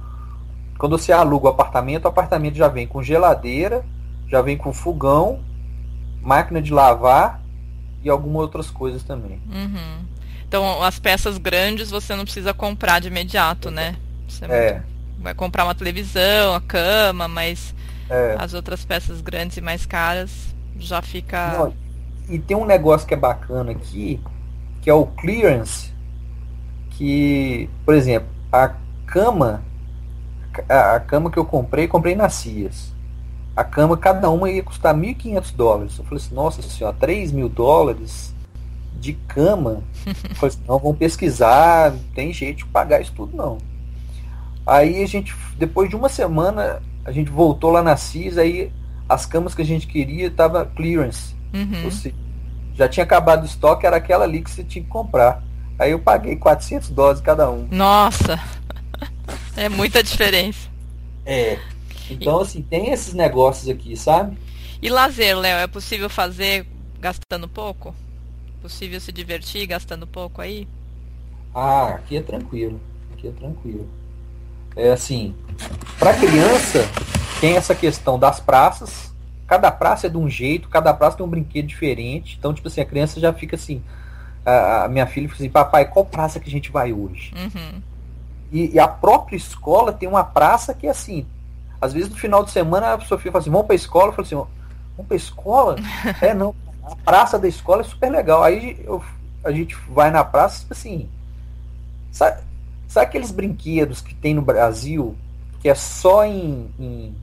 quando você aluga o apartamento, o apartamento já vem com geladeira, já vem com fogão, máquina de lavar e algumas outras coisas também. Uhum. Então as peças grandes você não precisa comprar de imediato, né? é, é. Muito vai comprar uma televisão, a cama, mas é. as outras peças grandes e mais caras já fica. Não, e tem um negócio que é bacana aqui, que é o clearance, que, por exemplo, a cama, a, a cama que eu comprei, comprei na Cias. A cama, cada uma ia custar 1.500 dólares. Eu falei assim, nossa senhora, 3 mil dólares de cama? eu falei assim, não, vamos pesquisar, não tem jeito de pagar isso tudo não. Aí a gente, depois de uma semana, a gente voltou lá na CIS, aí as camas que a gente queria tava clearance. Uhum. Ou seja, já tinha acabado o estoque, era aquela ali que você tinha que comprar. Aí eu paguei 400 dólares cada um. Nossa! É muita diferença. É. Então, assim, tem esses negócios aqui, sabe? E lazer, Léo, é possível fazer gastando pouco? Possível se divertir gastando pouco aí? Ah, aqui é tranquilo. Aqui é tranquilo é assim, para criança tem essa questão das praças. Cada praça é de um jeito, cada praça tem um brinquedo diferente. Então, tipo assim, a criança já fica assim, a, a, minha filha falou assim, papai, qual praça que a gente vai hoje? Uhum. E, e, a própria escola tem uma praça que é assim, às vezes no final de semana a Sofia fala assim, vamos pra escola, eu falo assim, vamos pra escola? é, não, a praça da escola é super legal. Aí eu, a gente vai na praça, tipo assim, sabe, sabe aqueles brinquedos que tem no Brasil, que é só em, em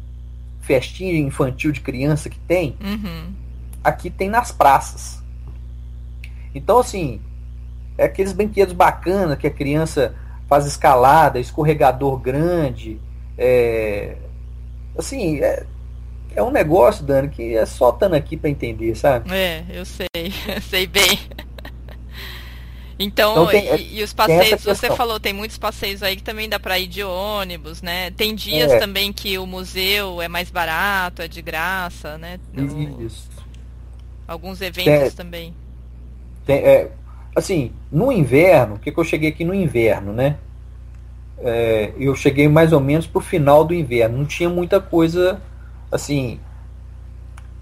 festinha infantil de criança que tem? Uhum. Aqui tem nas praças. Então, assim, é aqueles brinquedos bacanas que a criança faz escalada, escorregador grande. É, assim, é, é um negócio, Dani, que é só estando aqui para entender, sabe? É, eu sei, sei bem. Então, então tem, e, e, os passeios, você falou, tem muitos passeios aí que também dá para ir de ônibus, né? Tem dias é. também que o museu é mais barato, é de graça, né? Isso. Alguns eventos também. Tem, é, assim, no inverno, o que, que eu cheguei aqui no inverno, né? É, eu cheguei mais ou menos pro final do inverno. Não tinha muita coisa assim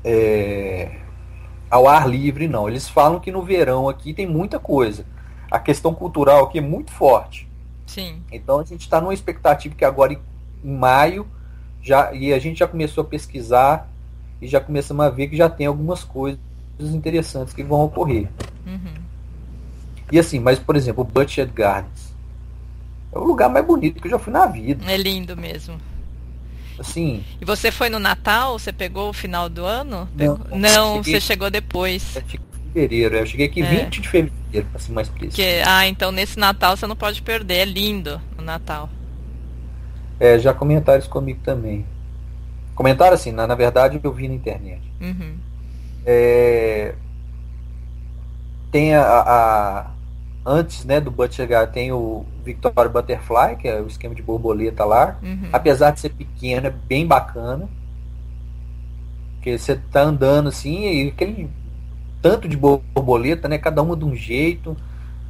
é, ao ar livre, não. Eles falam que no verão aqui tem muita coisa. A questão cultural aqui é muito forte. Sim. Então a gente está numa expectativa que agora em maio já e a gente já começou a pesquisar e já começamos a ver que já tem algumas coisas interessantes que vão ocorrer. Uhum. E assim, mas por exemplo, o Butcher Gardens é o lugar mais bonito que eu já fui na vida. É lindo mesmo. Assim. E você foi no Natal? Você pegou o final do ano? Não, não cheguei, você chegou depois. Fevereiro. Eu cheguei aqui é. 20 de fevereiro, para ser mais preciso. Que, ah, então nesse Natal você não pode perder. É lindo o Natal. É, já comentaram isso comigo também. Comentaram assim, na, na verdade eu vi na internet. Uhum. É, tem a, a, antes né, do Butch chegar, tem o Victoria Butterfly, que é o esquema de borboleta lá. Uhum. Apesar de ser pequeno, é bem bacana. Porque você tá andando assim, e aquele tanto de borboleta, né? Cada uma de um jeito.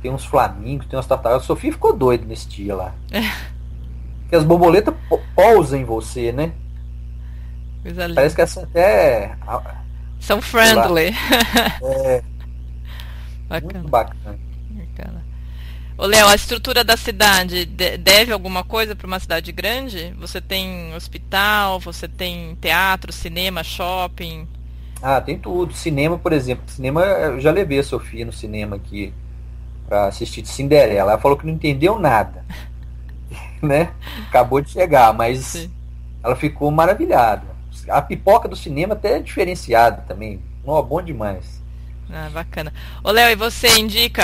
Tem uns flamingos, tem umas tartarugas. A Sofia ficou doida nesse dia lá. É. Porque as borboletas pousam em você, né? Parece que essa até. São friendly. É, Bacana. Muito bacana. bacana. Ô, Léo, a estrutura da cidade deve alguma coisa para uma cidade grande? Você tem hospital, você tem teatro, cinema, shopping? Ah, tem tudo. Cinema, por exemplo. Cinema, eu já levei a Sofia no cinema aqui para assistir de Cinderela. Ela falou que não entendeu nada. né? Acabou de chegar, mas Sim. ela ficou maravilhada. A pipoca do cinema até é diferenciada também. Não, bom demais. Ah, bacana. Ô, Léo, e você indica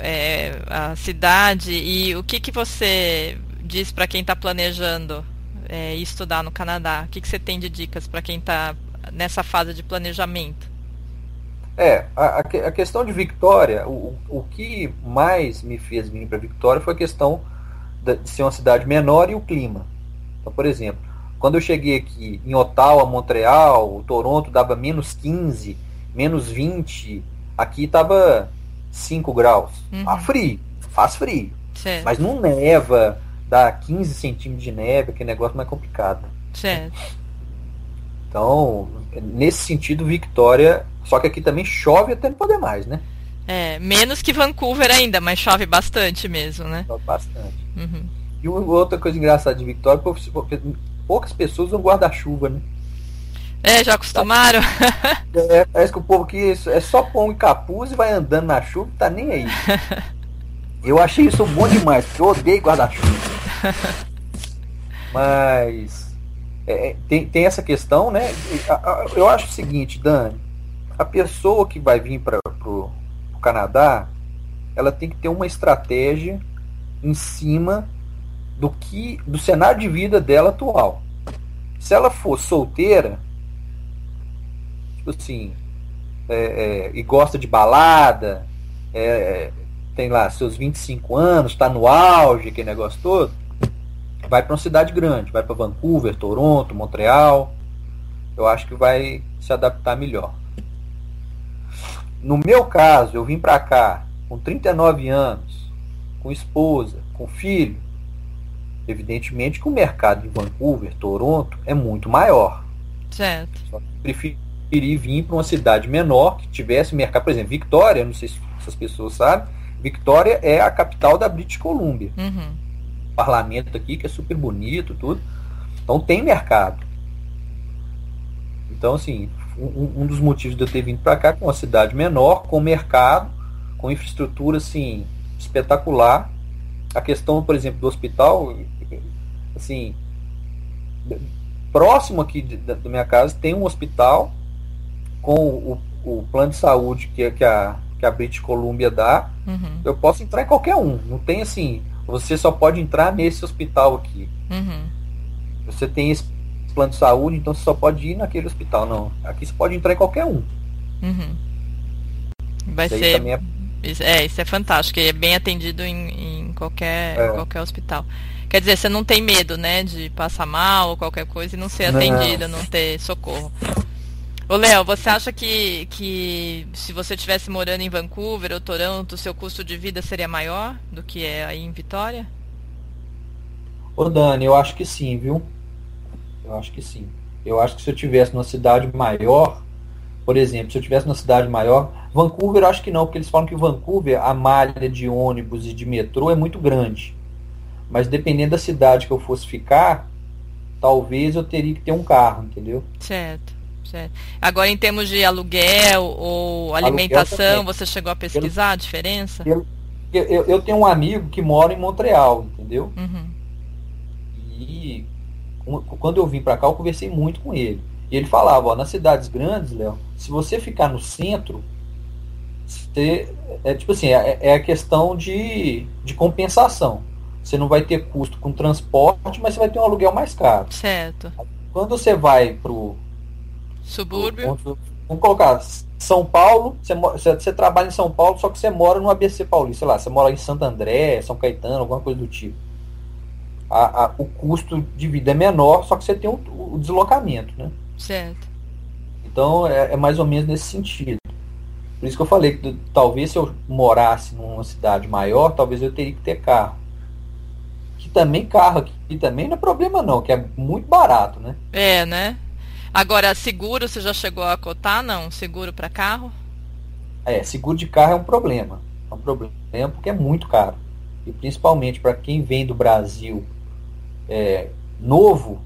é, a cidade e o que, que você diz para quem está planejando é, estudar no Canadá? O que, que você tem de dicas para quem está nessa fase de planejamento? É, a, a questão de Victoria, o, o que mais me fez vir para Victoria foi a questão de ser uma cidade menor e o clima. Então, por exemplo, quando eu cheguei aqui em Ottawa, Montreal, Toronto dava menos 15, menos 20. Aqui tava 5 graus. Uhum. Tá frio, faz frio. Certo. Mas não neva, dá 15 centímetros de neve, que negócio mais complicado. Certo. Então, nesse sentido, Victoria. Só que aqui também chove até não poder mais, né? É, menos que Vancouver ainda, mas chove bastante mesmo, né? Chove bastante. Uhum. E outra coisa engraçada de Victoria, poucas pessoas usam guarda-chuva, né? É, já acostumaram? É, parece que o povo aqui é só pão e capuz e vai andando na chuva tá nem aí. Eu achei isso bom demais, porque eu odeio guarda-chuva. Mas é, é, tem, tem essa questão, né? Eu acho o seguinte, Dani, a pessoa que vai vir para o Canadá, ela tem que ter uma estratégia em cima do que do cenário de vida dela atual. Se ela for solteira, tipo assim, é, é, e gosta de balada, é, é tem lá seus 25 anos, está no auge, aquele negócio todo, vai para uma cidade grande, vai para Vancouver, Toronto, Montreal. Eu acho que vai se adaptar melhor. No meu caso, eu vim para cá com 39 anos, com esposa, com filho. Evidentemente que o mercado em Vancouver, Toronto, é muito maior. Certo. Só que prefiro preferi vir para uma cidade menor que tivesse mercado. Por exemplo, Vitória, não sei se as pessoas sabem, Vitória é a capital da British Columbia. Uhum. Parlamento aqui, que é super bonito, tudo. Então tem mercado. Então, assim, um, um dos motivos de eu ter vindo para cá, com uma cidade menor, com mercado, com infraestrutura, assim, espetacular. A questão, por exemplo, do hospital, assim, próximo aqui da, da minha casa tem um hospital com o, o plano de saúde que, que, a, que a British Columbia dá. Uhum. Eu posso entrar em qualquer um. Não tem assim, você só pode entrar nesse hospital aqui. Uhum. Você tem esse plano de saúde, então você só pode ir naquele hospital. Não, aqui você pode entrar em qualquer um. Uhum. Vai isso ser. É... é... Isso é fantástico. É bem atendido em, em qualquer, é. qualquer hospital. Quer dizer, você não tem medo, né, de passar mal ou qualquer coisa e não ser atendida, não, não ter socorro. Ô, Léo, você acha que, que se você estivesse morando em Vancouver ou Toronto, seu custo de vida seria maior do que é aí em Vitória? Ô, Dani, eu acho que sim, viu? Eu acho que sim. Eu acho que se eu tivesse numa cidade maior, por exemplo, se eu tivesse numa cidade maior, Vancouver eu acho que não, porque eles falam que Vancouver, a malha de ônibus e de metrô é muito grande. Mas dependendo da cidade que eu fosse ficar, talvez eu teria que ter um carro, entendeu? Certo. Certo. Agora, em termos de aluguel ou alimentação, aluguel você chegou a pesquisar a diferença? Eu, eu, eu, tenho um amigo que mora em Montreal, entendeu? Uhum. E quando eu vim para cá, eu conversei muito com ele. E ele falava, ó, nas cidades grandes, Léo, se você ficar no centro, você, é tipo assim, é, é a questão de, de compensação. Você não vai ter custo com transporte, mas você vai ter um aluguel mais caro. Certo. Quando você vai pro subúrbio, vamos colocar São Paulo, você, você, você, trabalha em São Paulo, só que você mora no ABC Paulista, sei lá, você mora em Santo André, São Caetano, alguma coisa do tipo a, a, o custo de vida é menor, só que você tem o, o deslocamento, né? Certo. Então é, é, mais ou menos nesse sentido. Por isso que eu falei que talvez se eu morasse numa cidade maior, talvez eu teria que ter carro. Que também carro aqui também não é problema não, que é muito barato, né? É, né? Agora, seguro, você já chegou a cotar, não? Seguro para carro? É, seguro de carro é um problema. É um problema porque é muito caro. E principalmente para quem vem do Brasil é, novo,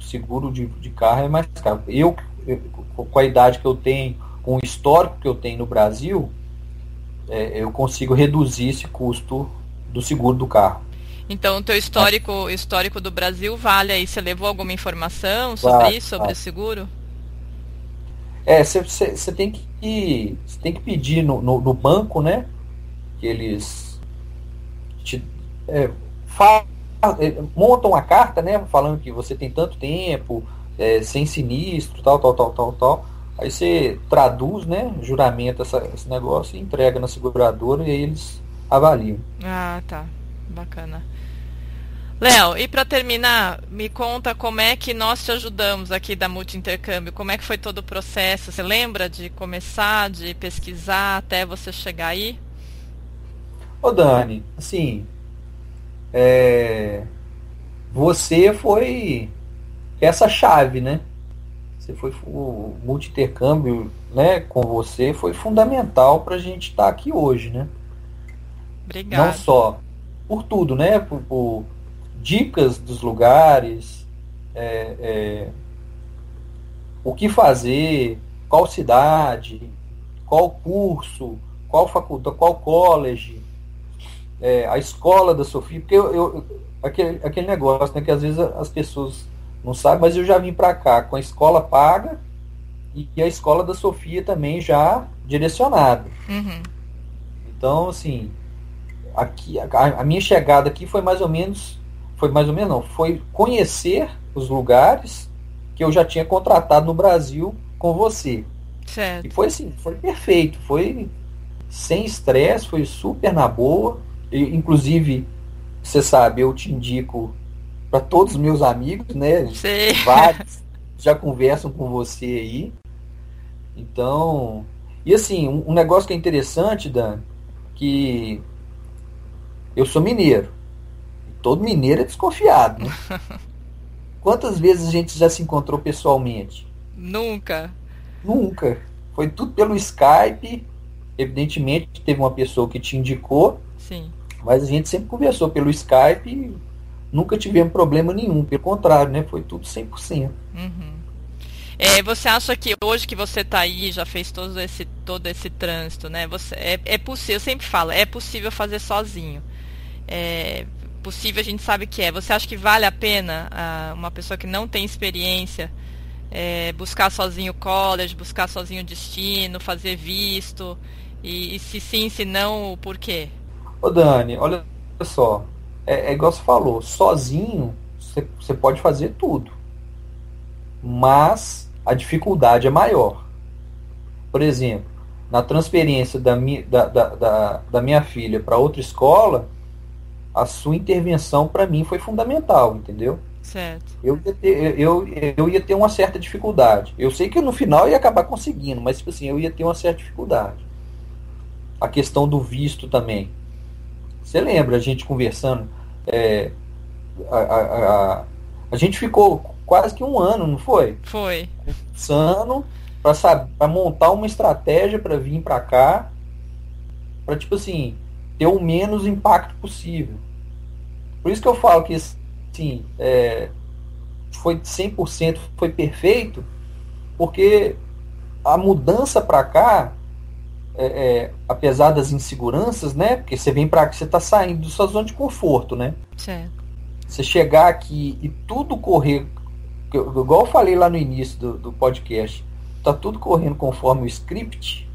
seguro de, de carro é mais caro. Eu, eu, com a idade que eu tenho, com o histórico que eu tenho no Brasil, é, eu consigo reduzir esse custo do seguro do carro. Então, o teu histórico, histórico do Brasil vale aí? Você levou alguma informação sobre vale, isso, sobre vale. o seguro? É, você tem que você tem que pedir no, no, no banco, né? Que eles te, é, falam é, montam uma carta, né, falando que você tem tanto tempo, é, sem sinistro, tal, tal, tal, tal, tal. Aí você traduz, né, juramento essa, esse negócio e entrega na seguradora e aí eles avaliam. Ah, tá. Bacana. Léo, e para terminar, me conta como é que nós te ajudamos aqui da Multi Intercâmbio, como é que foi todo o processo? Você lembra de começar, de pesquisar até você chegar aí? Ô Dani, assim, é, você foi essa chave, né? Você foi o multi-intercâmbio né, com você foi fundamental para a gente estar tá aqui hoje, né? Obrigado. Não só por tudo, né? Por, por dicas dos lugares, é, é, o que fazer, qual cidade, qual curso, qual faculdade, qual college, é, a escola da Sofia, porque eu, eu, aquele, aquele negócio, né, que às vezes as pessoas não sabem, mas eu já vim para cá com a escola paga e, a escola da Sofia também já direcionada. Uhum. Então, assim, aqui a, a, minha chegada aqui foi mais ou menos, foi mais ou menos não, foi conhecer os lugares que eu já tinha contratado no Brasil com você. Certo. E foi assim, foi perfeito, foi sem estresse, foi super na boa inclusive, você sabe, eu te indico para todos os meus amigos, né? Sim. Vários já conversam com você aí. Então, e assim, um, um negócio que é interessante, Dan, que eu sou mineiro. Todo mineiro é desconfiado, né? Quantas vezes a gente já se encontrou pessoalmente? Nunca. Nunca. Foi tudo pelo Skype. Evidentemente, teve uma pessoa que te indicou. Sim. Mas a gente sempre conversou pelo Skype e nunca tivemos problema nenhum. Pelo contrário, né? Foi tudo 100%. Uhum. É, você acha que hoje que você está aí, já fez todo esse, todo esse trânsito, né? Você, é, é possível, eu sempre falo, é possível fazer sozinho. É possível, a gente sabe que é. Você acha que vale a pena ah, uma pessoa que não tem experiência é, buscar sozinho college, buscar sozinho destino, fazer visto? E, e se sim, se não, o porquê? Ô Dani, olha só, é, é igual você falou, sozinho você pode fazer tudo, mas a dificuldade é maior. Por exemplo, na transferência da, da, da, da minha filha para outra escola, a sua intervenção para mim foi fundamental, entendeu? Certo. Eu ia, ter, eu, eu ia ter uma certa dificuldade. Eu sei que no final ia acabar conseguindo, mas tipo assim, eu ia ter uma certa dificuldade. A questão do visto também. Você lembra a gente conversando? É, a, a, a, a, gente ficou quase que um ano, não foi? Foi. Conversando para montar uma estratégia para vir para cá, para tipo assim ter o menos impacto possível. Por isso que eu falo que assim, é, foi 100% foi perfeito, porque a mudança para cá é, é, apesar das inseguranças, né? Porque você vem para cá, você está saindo da sua zona de conforto, né? Certo. Você chegar aqui e tudo correr, igual eu falei lá no início do, do podcast, tá tudo correndo conforme o script.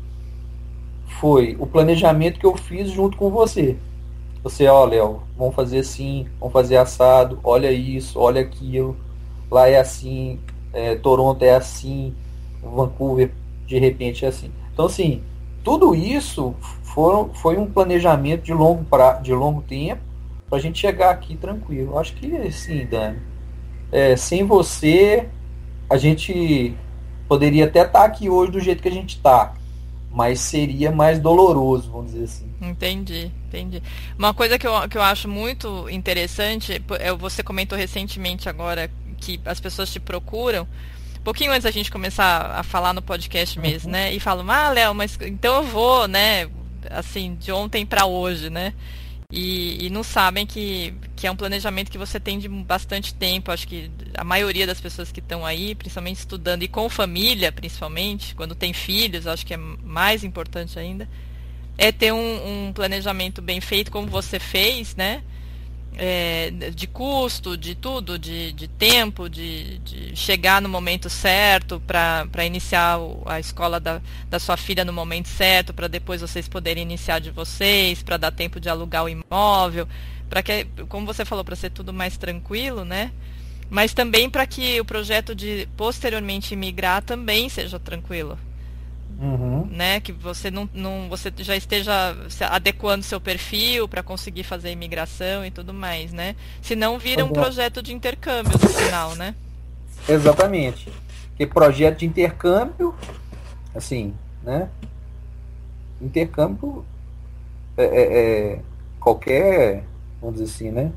Foi o planejamento que eu fiz junto com você. Você, ó, Léo, vamos fazer assim, vamos fazer assado, olha isso, olha aquilo, lá é assim, é, Toronto é assim, Vancouver de repente é assim. Então, assim, tudo isso foram, foi um planejamento de longo, pra, de longo tempo para a gente chegar aqui tranquilo. Acho que sim, Dani. É, sem você, a gente poderia até estar tá aqui hoje do jeito que a gente está, mas seria mais doloroso, vamos dizer assim. Entendi, entendi. Uma coisa que eu, que eu acho muito interessante, é, você comentou recentemente agora que as pessoas te procuram pouquinho antes da gente começar a falar no podcast mesmo, né? E falam, ah, Léo, mas então eu vou, né? Assim, de ontem para hoje, né? E, e, não sabem que, que é um planejamento que você tem de bastante tempo. Acho que a maioria das pessoas que estão aí, principalmente estudando e com família, principalmente, quando tem filhos, acho que é mais importante ainda, é ter um, um planejamento bem feito, como você fez, né? É, de custo, de tudo, de, de tempo, de, de chegar no momento certo para iniciar a escola da, da sua filha no momento certo, para depois vocês poderem iniciar de vocês, para dar tempo de alugar o imóvel, para que, como você falou, para ser tudo mais tranquilo, né? Mas também para que o projeto de posteriormente migrar também seja tranquilo. Uhum. Né, que você não, não você já esteja adequando seu perfil para conseguir fazer imigração e tudo mais, né? Se não vira um projeto de intercâmbio no final, né? Exatamente. Que projeto de intercâmbio, assim, né? Intercâmbio é, é, é qualquer, vamos dizer assim, né?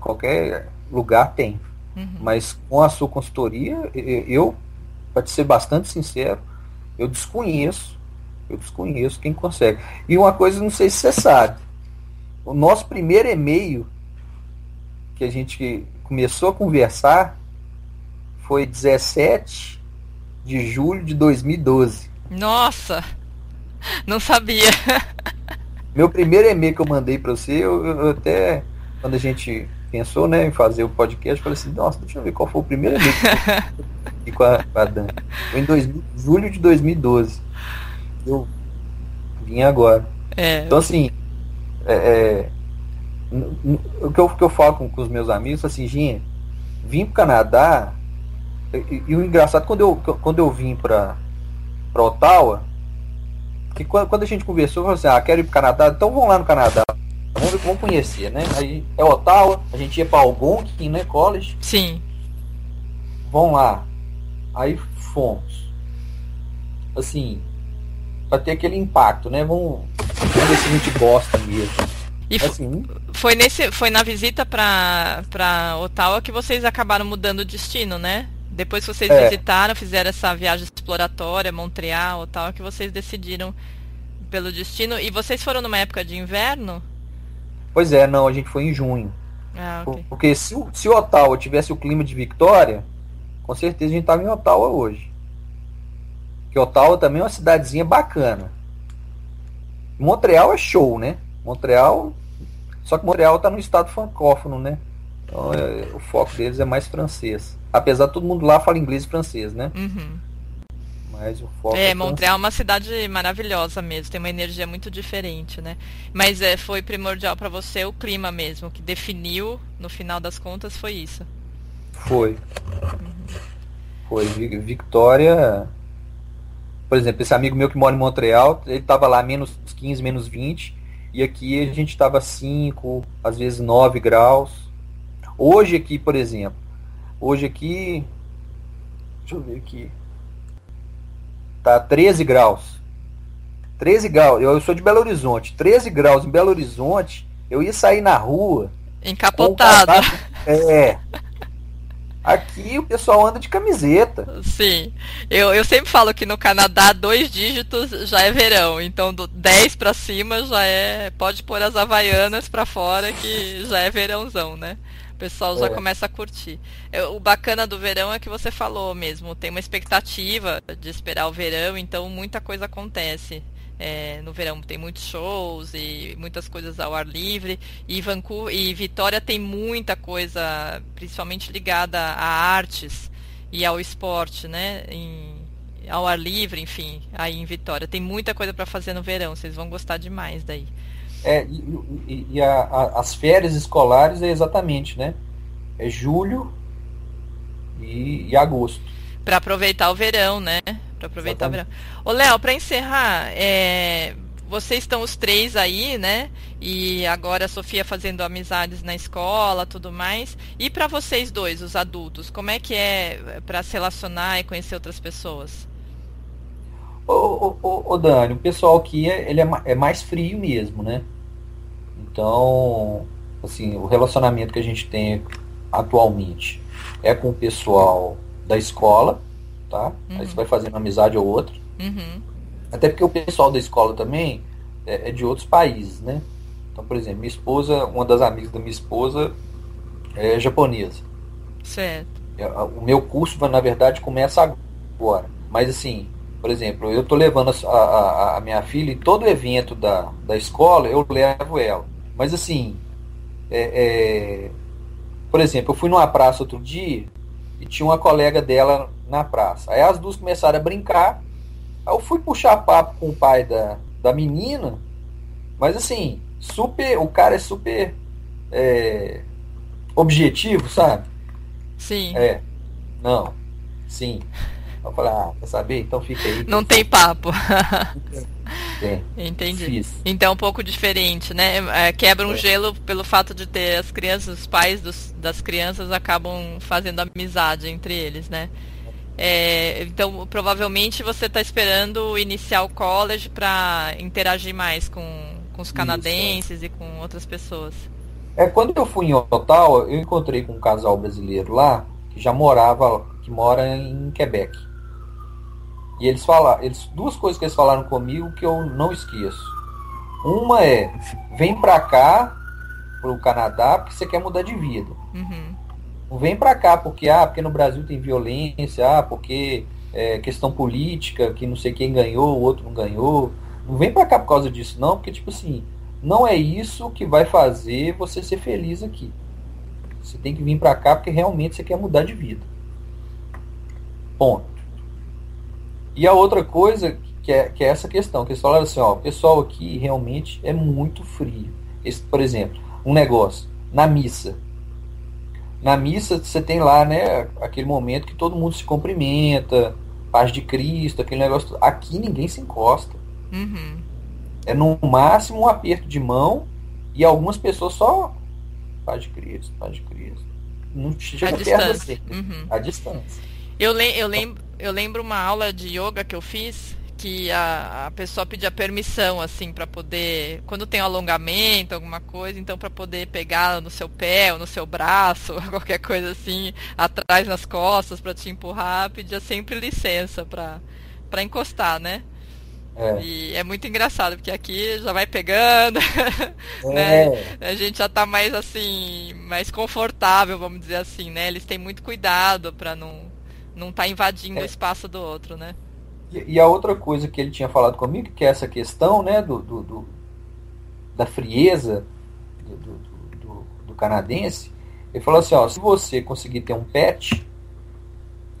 Qualquer lugar tem. Uhum. Mas com a sua consultoria, eu, para ser bastante sincero, eu desconheço. Eu desconheço quem consegue. E uma coisa, não sei se você sabe. O nosso primeiro e-mail que a gente começou a conversar foi 17 de julho de 2012. Nossa! Não sabia. Meu primeiro e-mail que eu mandei para você, eu, eu, até quando a gente pensou né, em fazer o podcast, falei assim, nossa, deixa eu ver qual foi o primeiro e-mail aqui com a, com a Dani. Foi em dois, julho de 2012. Eu vim agora. É. Então, assim, é, é, o, que eu, que eu falo com, com os meus amigos, assim, gente, vim para o Canadá, e, e, o engraçado, quando eu, quando eu vim para Ottawa, que quando, quando a gente conversou, eu falei assim, ah, quero ir para o Canadá, então vamos lá no Canadá. Vamos, vamos conhecer, né? Aí é Ottawa, a gente ia para Algonquin, né? College. Sim. Vamos lá. Aí fomos. Assim, para ter aquele impacto, né? Vamos, vamos ver se a gente gosta mesmo. E assim, foi nesse, foi na visita para Ottawa que vocês acabaram mudando o destino, né? Depois que vocês é. visitaram, fizeram essa viagem exploratória, Montreal tal, que vocês decidiram pelo destino. E vocês foram numa época de inverno? Pois é, não, a gente foi em junho. Ah, okay. Porque se, se Ottawa tivesse o clima de Victoria, com certeza a gente estava em Ottawa hoje. Que Ottawa também é uma cidadezinha bacana. Montreal é show, né? Montreal. Só que Montreal está no estado francófono, né? Então é, o foco deles é mais francês. Apesar de todo mundo lá fala inglês e francês, né? Uhum. Mas o foco é, é Montreal é uma cidade maravilhosa mesmo, tem uma energia muito diferente, né? Mas é, foi primordial para você o clima mesmo, que definiu, no final das contas, foi isso. Foi. Uhum. Foi. Victória. Por exemplo, esse amigo meu que mora em Montreal, ele estava lá menos 15, menos 20. E aqui a gente estava 5, às vezes 9 graus. Hoje aqui, por exemplo. Hoje aqui. Deixa eu ver aqui. Tá 13 graus. 13 graus. Eu, eu sou de Belo Horizonte. 13 graus em Belo Horizonte. Eu ia sair na rua. Encapotado. É. Aqui o pessoal anda de camiseta. Sim. Eu, eu sempre falo que no Canadá, dois dígitos já é verão. Então, do 10 para cima já é. Pode pôr as havaianas para fora que já é verãozão, né? O pessoal já é. começa a curtir. O bacana do verão é que você falou mesmo. Tem uma expectativa de esperar o verão, então muita coisa acontece. É, no verão tem muitos shows e muitas coisas ao ar livre. E Vancouver e Vitória tem muita coisa, principalmente ligada a artes e ao esporte, né? Em, ao ar livre, enfim, aí em Vitória. Tem muita coisa para fazer no verão, vocês vão gostar demais daí. É, e, e, e a, a, as férias escolares é exatamente, né? É julho e, e agosto. Para aproveitar o verão, né? Para aproveitar Exatamente. o verão. Ô, Léo, para encerrar, é, vocês estão os três aí, né? E agora a Sofia fazendo amizades na escola, tudo mais. E para vocês dois, os adultos, como é que é para se relacionar e conhecer outras pessoas? Ô, ô, ô, Dani, o pessoal aqui é, ele é, é mais frio mesmo, né? Então, assim, o relacionamento que a gente tem atualmente é com o pessoal da escola, tá? Uhum. Aí você vai fazendo uma amizade ou outra. Uhum. Até porque o pessoal da escola também é, é, de outros países, né? Então, por exemplo, minha esposa, uma das amigas da minha esposa é japonesa. Certo. É, o meu curso, na verdade, começa agora. Mas assim, por exemplo, eu estou levando a, a, a, minha filha em todo evento da, da escola, eu levo ela. Mas assim, é, é, por exemplo, eu fui numa praça outro dia e tinha uma colega dela na praça. Aí as duas começaram a brincar. Aí eu fui puxar papo com o pai da, da menina, mas assim, super. O cara é super é, objetivo, sabe? Sim. É. Não. Sim. Eu falei, ah, quer saber? Então fica aí. Não tem papo. É, Entendi. Então é um pouco diferente, né? É, quebra um é. gelo pelo fato de ter as crianças, os pais dos, das crianças acabam fazendo amizade entre eles, né? É, então, provavelmente você está esperando iniciar o college para interagir mais com, com os canadenses Isso, e com outras pessoas. É, quando eu fui em Ottawa, eu encontrei com um casal brasileiro lá que já morava, que mora em Quebec. E eles falaram, eles, duas coisas que eles falaram comigo que eu não esqueço. Uma é, vem pra cá, pro Canadá, porque você quer mudar de vida. Uhum. Não vem pra cá porque, ah, porque no Brasil tem violência, ah, porque é questão política, que não sei quem ganhou, o outro não ganhou. Não vem pra cá por causa disso, não, porque, tipo assim, não é isso que vai fazer você ser feliz aqui. Você tem que vir pra cá porque realmente você quer mudar de vida. Ponto. E a outra coisa que é, que é essa questão, que eles falaram assim, ó, o pessoal aqui realmente é muito frio. Esse, por exemplo, um negócio, na missa. Na missa você tem lá, né, aquele momento que todo mundo se cumprimenta, paz de Cristo, aquele negócio. Aqui ninguém se encosta. Uhum. É no máximo um aperto de mão e algumas pessoas só paz de Cristo, paz de Cristo. Não chega a perto assim, uhum. a distância. Eu, le eu lembro eu lembro uma aula de yoga que eu fiz que a, a pessoa pedia permissão, assim, para poder. Quando tem um alongamento, alguma coisa, então para poder pegar no seu pé ou no seu braço, qualquer coisa assim, atrás nas costas para te empurrar, pedia sempre licença para encostar, né? É. E é muito engraçado, porque aqui já vai pegando, né? É. A gente já tá mais assim, mais confortável, vamos dizer assim, né? Eles têm muito cuidado para não não tá invadindo é. o espaço do outro, né? E, e, a outra coisa que ele tinha falado comigo, que é essa questão, né, do, do, do da frieza do, do, do, canadense, ele falou assim, ó, se você conseguir ter um pet,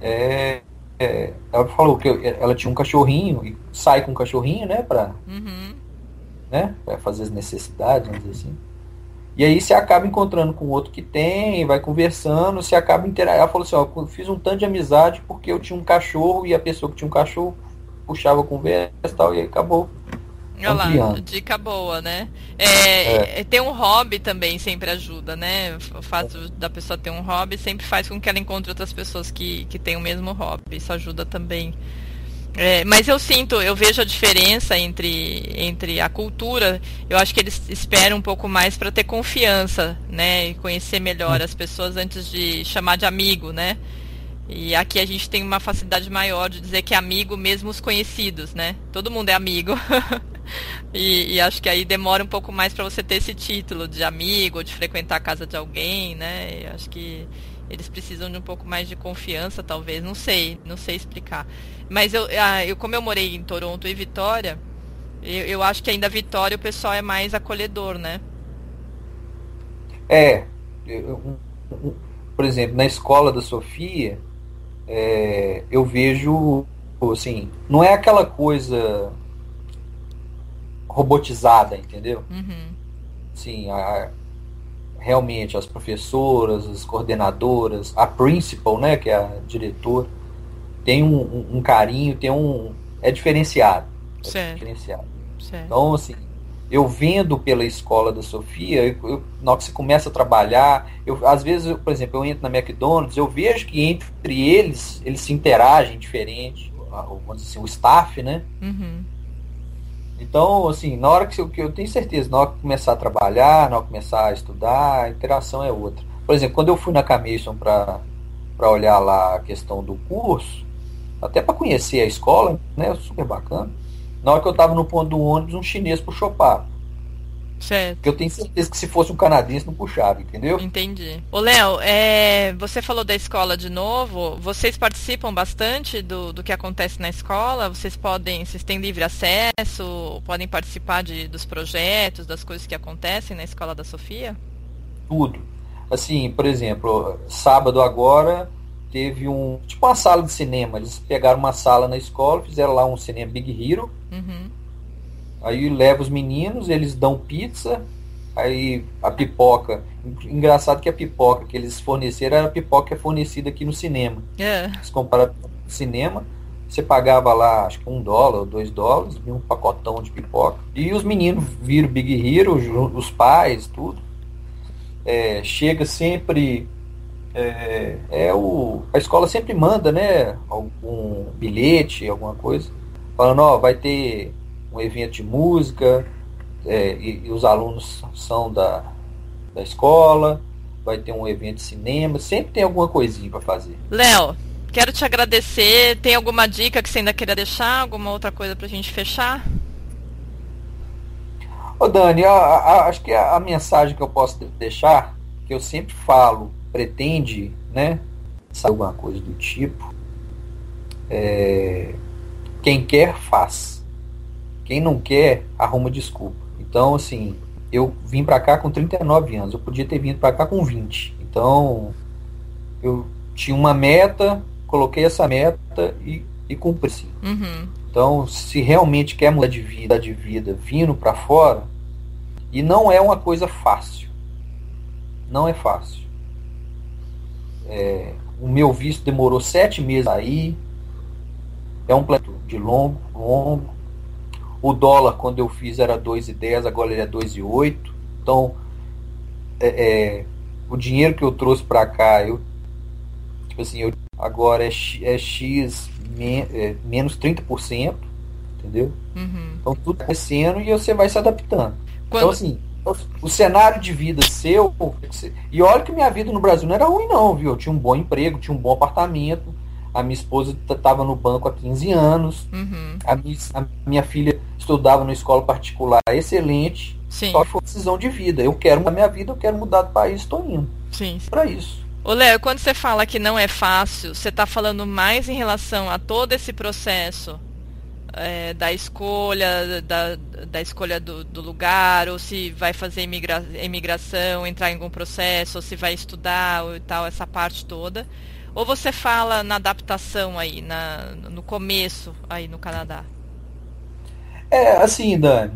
é, é, ela falou que ela tinha um cachorrinho e sai com um cachorrinho, né, para uhum. né, pra fazer as necessidades, vamos dizer assim. E aí você acaba encontrando com outro que tem, vai conversando, você acaba interagindo. Ela falou assim, ó, eu fiz um tanto de amizade porque eu tinha um cachorro e a pessoa que tinha um cachorro puxava a conversa e tal, e aí acabou. Olha lá, dica boa, né? É, é. Ter um hobby também sempre ajuda, né? O fato é. da pessoa ter um hobby sempre faz com que ela encontre outras pessoas que, que têm o mesmo hobby. Isso ajuda também é, mas eu sinto, eu vejo a diferença entre, entre a cultura. Eu acho que eles esperam um pouco mais para ter confiança, né? E conhecer melhor as pessoas antes de chamar de amigo, né? E aqui a gente tem uma facilidade maior de dizer que é amigo mesmo os conhecidos, né? Todo mundo é amigo. e, e, acho que aí demora um pouco mais para você ter esse título de amigo, ou de frequentar a casa de alguém, né? Eu acho que eles precisam de um pouco mais de confiança, talvez. Não sei, não sei explicar. Mas eu, ah, eu como eu morei em Toronto e Vitória, eu, eu acho que ainda Vitória o pessoal é mais acolhedor, né? É. Eu, por exemplo, na escola da Sofia, é, eu vejo, assim, não é aquela coisa robotizada, entendeu? Uhum. Sim, a, realmente as professoras, as coordenadoras, a principal, né, que é a diretora, tem um, um, um carinho, tem um é diferenciado, é certo. diferenciado. Certo. Então assim, eu vendo pela escola da Sofia, eu, eu, na hora que você começa a trabalhar, eu, às vezes, eu, por exemplo, eu entro na McDonald's, eu vejo que entre eles, eles se interagem diferente, dizer assim, o staff, né? Uhum. Então, assim, na hora que eu, que eu tenho certeza, na hora que começar a trabalhar, na hora que começar a estudar, a interação é outra. Por exemplo, quando eu fui na Commission para olhar lá a questão do curso, até para conhecer a escola, né, super bacana. Na hora que eu estava no ponto do ônibus, um chinês puxou papo. Certo. Eu tenho certeza que se fosse um canadense não puxava, entendeu? Entendi. Ô Léo, é, você falou da escola de novo. Vocês participam bastante do, do que acontece na escola? Vocês podem, vocês têm livre acesso? Podem participar de, dos projetos, das coisas que acontecem na escola da Sofia? Tudo. Assim, por exemplo, sábado agora teve um tipo uma sala de cinema. Eles pegaram uma sala na escola, fizeram lá um cinema Big Hero. Uhum Aí leva os meninos, eles dão pizza, aí a pipoca. Engraçado que a pipoca que eles forneceram era a pipoca que é fornecida aqui no cinema. É. Se comparar cinema, você pagava lá, acho que um dólar ou dois dólares, um pacotão de pipoca. E os meninos viram Big Hero, os pais, tudo. É, chega sempre. É, é, o, a escola sempre manda, né? Algum bilhete, alguma coisa. Falando, ó, vai ter um evento de música, é, e, e, os alunos são da, da escola, vai ter um evento de cinema, sempre tem alguma coisinha para fazer. Léo, quero te agradecer. Tem alguma dica que você ainda queira deixar? Alguma outra coisa para a gente fechar? Ô Dani, a, a, acho que a, a, mensagem que eu posso deixar, que eu sempre falo, pretende, né, alguma coisa do tipo, é, quem quer faz. Quem não quer, arruma desculpa. Então, assim, eu vim para cá com 39 anos, eu podia ter vindo para cá com 20. Então, eu tinha uma meta, coloquei essa meta e, e cumpri. Assim. Uhum. Então, se realmente quer mudar de vida, de vida vindo para fora, e não é uma coisa fácil. Não é fácil. É, o meu visto demorou sete meses aí. É um plano de longo, longo. O dólar, quando eu fiz, era 2,10, agora ele é 2,8. Então, é, é, o dinheiro que eu trouxe para cá, eu, tipo assim, eu, agora é, é X men, é, menos 30%. Entendeu? Uhum. Então tudo crescendo e você vai se adaptando. Então, Quando... Então assim, o cenário de vida seu. E olha que minha vida no Brasil não era ruim, não, viu? Eu tinha um bom emprego, tinha um bom apartamento. A minha esposa estava no banco há 15 anos. Uhum. A, minha, a, minha, filha estudava numa escola particular excelente. Sim. Só que foi decisão de vida. Eu quero mudar minha vida, eu quero mudar do país, estou indo. Sim. Para isso. Ô Léo, quando você fala que não é fácil, você está falando mais em relação a todo esse processo é, da escolha, da, da escolha do, do, lugar, ou se vai fazer imigra, imigração, entrar em algum processo, ou se vai estudar ou tal, essa parte toda. Ou você fala na adaptação aí, na, no começo aí no Canadá? É, assim, Dani,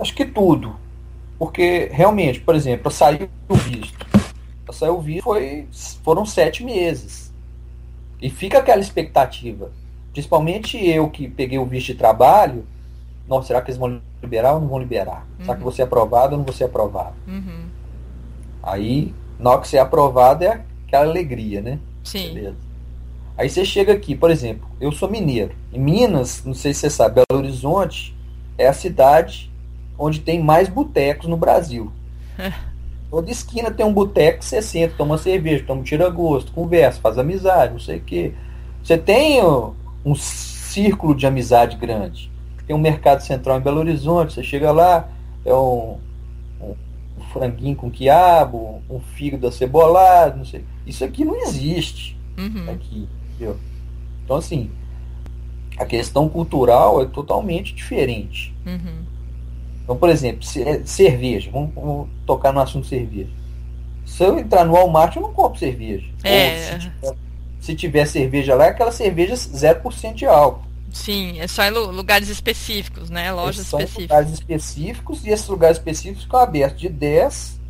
acho que tudo. Porque realmente, por exemplo, saiu o visto. Saiu o visto foi, foram sete meses. E fica aquela expectativa Principalmente eu que peguei o visto de trabalho, nossa, será que eles vão liberar ou não vão liberar? Uhum. Será que você é aprovado ou não vou ser aprovado? Uhum. Aí, na hora que você é aprovado, é aquela alegria, né? Sim. Beleza. Aí você chega aqui, por exemplo, eu sou mineiro. Em Minas, não sei se você sabe, Belo Horizonte é a cidade onde tem mais botecos no Brasil. Toda esquina tem um boteco que você senta, toma cerveja, toma tira gosto, conversa, faz amizade, não sei o quê. Você tem um círculo de amizade grande. Tem um mercado central em Belo Horizonte, você chega lá, é um franguinho com quiabo, um fígado acebolado, não sei. Isso aqui não existe uhum. aqui, entendeu? Então, assim, a questão cultural é totalmente diferente. Uhum. Então, por exemplo, cerveja, vamos, vamos, tocar no assunto cerveja. Se eu entrar no Walmart, eu não compro cerveja. É. Ou, se tiver, se tiver cerveja lá, é aquela cerveja 0% de álcool. Sim, é só em lugares específicos, né? Lojas só específicas. Lugares específicos e esses lugares específicos ficam abertos de 10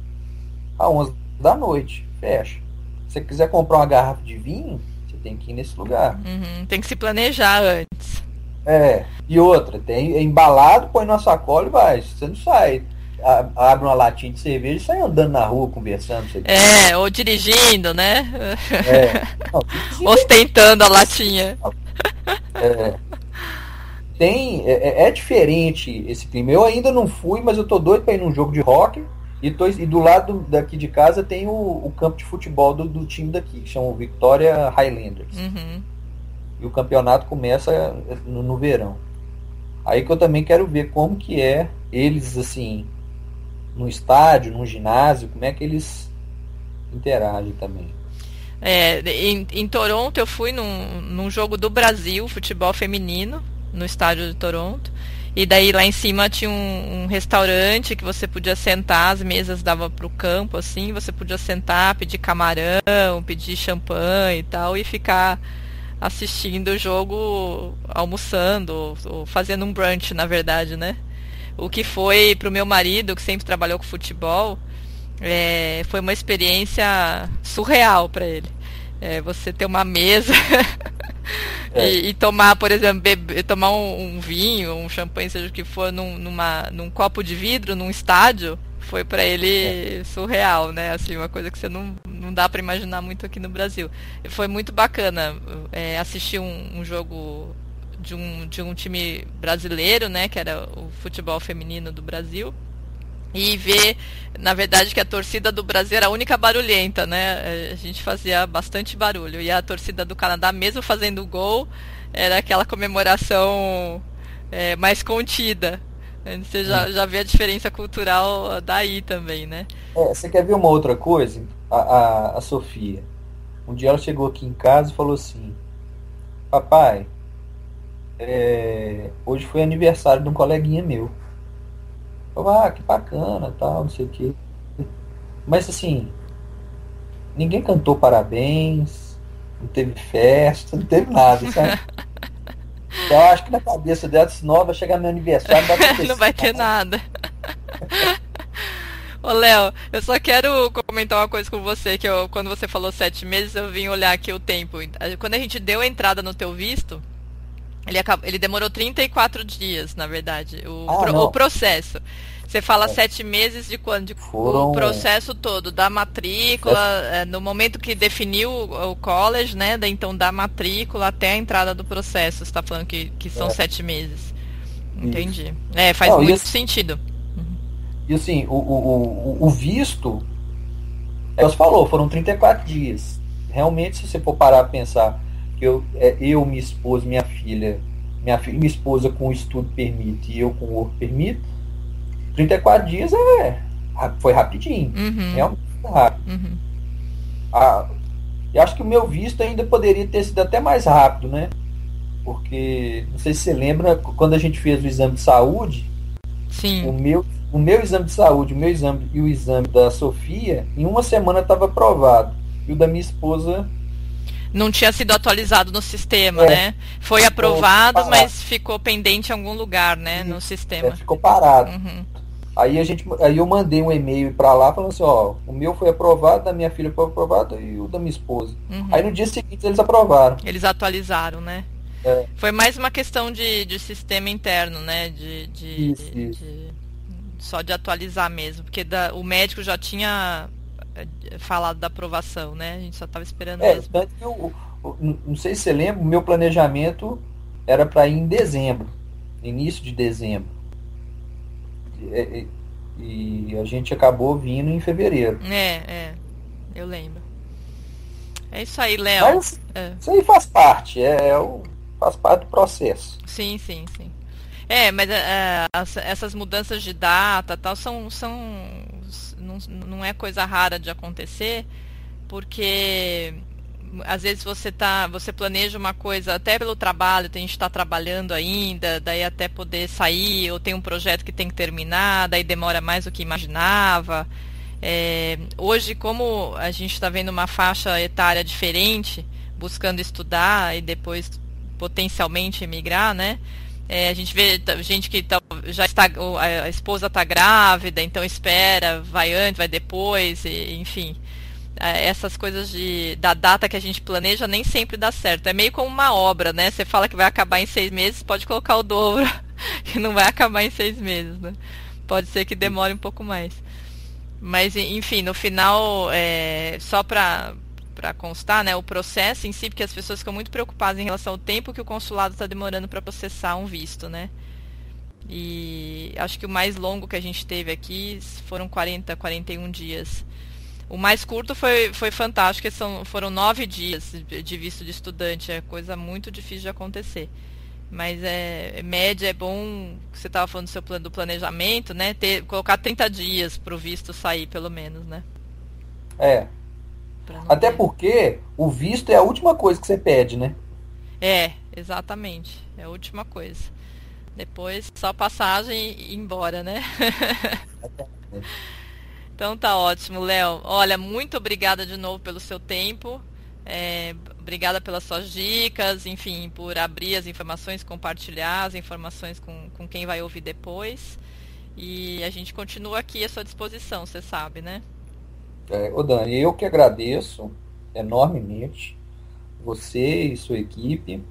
a 11 da noite. Fecha. Se você quiser comprar uma garrafa de vinho, você tem que ir nesse lugar. Uhum, tem que se planejar antes. É. E outra, tem é embalado, põe na sacola e vai. Você não sai abre uma latinha de cerveja e sai andando na rua conversando. É, ou dirigindo, né? É. Não, Ostentando a latinha. É. Tem, é, é, diferente esse clima. Eu ainda não fui, mas eu tô doido para ir num jogo de rock. E, tô, e do lado daqui de casa tem o, o campo de futebol do, do, time daqui, que chama Victoria Highlanders. Uhum. E o campeonato começa no, no verão. Aí que eu também quero ver como que é eles assim no estádio, num ginásio, como é que eles interagem também. É, em, em Toronto eu fui num, num jogo do Brasil, futebol feminino, no estádio de Toronto. E daí lá em cima tinha um, um, restaurante que você podia sentar, as mesas davam para o campo, assim, você podia sentar, pedir camarão, pedir champanhe e tal, e ficar assistindo o jogo, almoçando, ou, ou fazendo um brunch, na verdade, né? O que foi para o meu marido, que sempre trabalhou com futebol, é, foi uma experiência surreal para ele. É, você ter uma mesa é. e, e, tomar, por exemplo, beber, tomar um, um, vinho, um champanhe, seja o que for, num, numa, num copo de vidro, num estádio, foi para ele é. surreal, né? Assim, uma coisa que você não, não dá para imaginar muito aqui no Brasil. Foi muito bacana é, assistir um, um jogo de um, de um time brasileiro, né, que era o futebol feminino do Brasil, e ver, na verdade, que a torcida do Brasil era a única barulhenta, né? A gente fazia bastante barulho. E a torcida do Canadá, mesmo fazendo gol, era aquela comemoração é, mais contida. Você já, já vê a diferença cultural daí também, né? É, você quer ver uma outra coisa? A, a, a Sofia. Um dia ela chegou aqui em casa e falou assim: Papai, é, hoje foi aniversário de um coleguinha meu. Eu, ah, que bacana, tal, não sei o que. Mas assim, ninguém cantou parabéns, não teve festa, não teve nada, sabe? Então acho que na cabeça dela, se não, vai chegar meu aniversário, não vai, não vai ter nada. Ô, Léo, eu só quero comentar uma coisa com você, que eu, quando você falou sete meses, eu vim olhar aqui o tempo. Quando a gente deu a entrada no teu visto, ele, acabou, ele demorou 34 dias, na verdade, o, ah, pro, o processo. Você fala é. sete meses de quando? De, Foram... O processo todo, da matrícula, é, no momento que definiu o, o college, né? Da, então da matrícula até a entrada do processo. Você está falando que, que são é. sete meses. Entendi. Isso. É, faz Não, muito sentido. E assim, o, o, o, o visto, é, você falou, foram 34 dias. Realmente, se você for parar a pensar eu, é, eu minha esposa, minha filha, minha filha minha esposa com o estudo permite e eu com o work permite, 34 dias é, foi rapidinho. Uhum. Realmente foi rápido. Uhum. Ah, eu acho que o meu visto ainda poderia ter sido até mais rápido, né? Porque, não sei se você lembra, quando a gente fez o exame de saúde, Sim. o meu o meu exame de saúde, o meu exame e o exame da Sofia, em uma semana estava aprovado. E o da minha esposa. Não tinha sido atualizado no sistema, é. né? Foi aprovado, mas ficou pendente em algum lugar, né? no sistema. É, ficou parado. Uhum. Aí, a gente, aí eu mandei um e-mail para lá falando assim, ó, o meu foi aprovado, da minha filha foi aprovado e o da minha esposa. Uhum. Aí no dia seguinte eles aprovaram. Eles atualizaram, né? É. Foi mais uma questão de, de sistema interno, né? De, de, isso, de, isso. de só de atualizar mesmo, porque da, o médico já tinha falado da aprovação, né? A gente só estava esperando é, mesmo. Tanto que eu, não sei se você lembra, o meu planejamento era para ir em dezembro, início de dezembro. E, e, a gente acabou vindo em fevereiro. É, é, eu lembro. É isso aí, Léo. É. Isso aí faz parte, é, é o, faz parte do processo. Sim, sim, sim. É, mas é, as, essas mudanças de data tal são, são não, é coisa rara de acontecer, porque às vezes você tá, você planeja uma coisa até pelo trabalho, tem gente está trabalhando ainda, daí até poder sair, ou tem um projeto que tem que terminar, daí demora mais do que imaginava. É, hoje, como a gente está vendo uma faixa etária diferente, buscando estudar e depois potencialmente emigrar, né? É, a gente vê gente que tá, já está, a esposa está grávida, então espera, vai antes, vai depois, e, enfim. É, essas coisas de, da data que a gente planeja nem sempre dá certo. É meio como uma obra, né? Você fala que vai acabar em seis meses, pode colocar o dobro, que não vai acabar em seis meses, né? Pode ser que demore um pouco mais. Mas, enfim, no final, é, só para para constar, né, o processo em si, porque as pessoas ficam muito preocupadas em relação ao tempo que o consulado está demorando para processar um visto, né? E acho que o mais longo que a gente teve aqui foram 40, 41 dias. O mais curto foi, foi fantástico, são, foram nove dias de visto de estudante, é coisa muito difícil de acontecer. Mas é, média é bom, você estava falando do seu plano do planejamento, né? Ter, colocar 30 dias para o visto sair, pelo menos, né? É, até ter... porque o visto é a última coisa que você pede, né? É, exatamente. É a última coisa. Depois só passagem e ir embora, né? então tá ótimo, Léo. Olha, muito obrigada de novo pelo seu tempo. É, obrigada pelas suas dicas, enfim, por abrir as informações, compartilhar as informações com, com quem vai ouvir depois. E a gente continua aqui à sua disposição, você sabe, né? É, ô Dani, eu que agradeço enormemente você e sua equipe.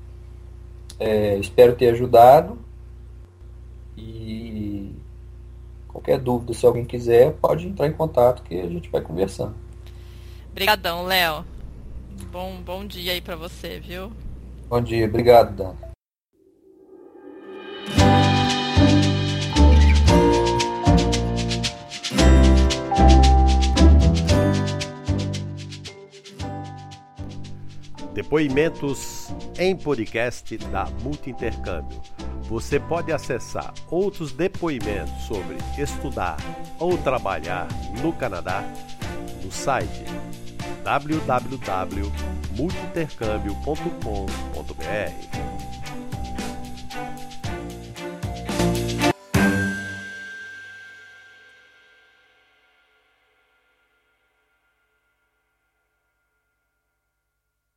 É, espero ter ajudado. E qualquer dúvida, se alguém quiser, pode entrar em contato que a gente vai conversando. Obrigadão, Léo. Bom, bom dia aí para você, viu? Bom dia, obrigado, Dani. Depoimentos em podcast da Multi-Intercâmbio. Você pode acessar outros depoimentos sobre estudar ou trabalhar no Canadá no site www.multintercâmbio.com.br.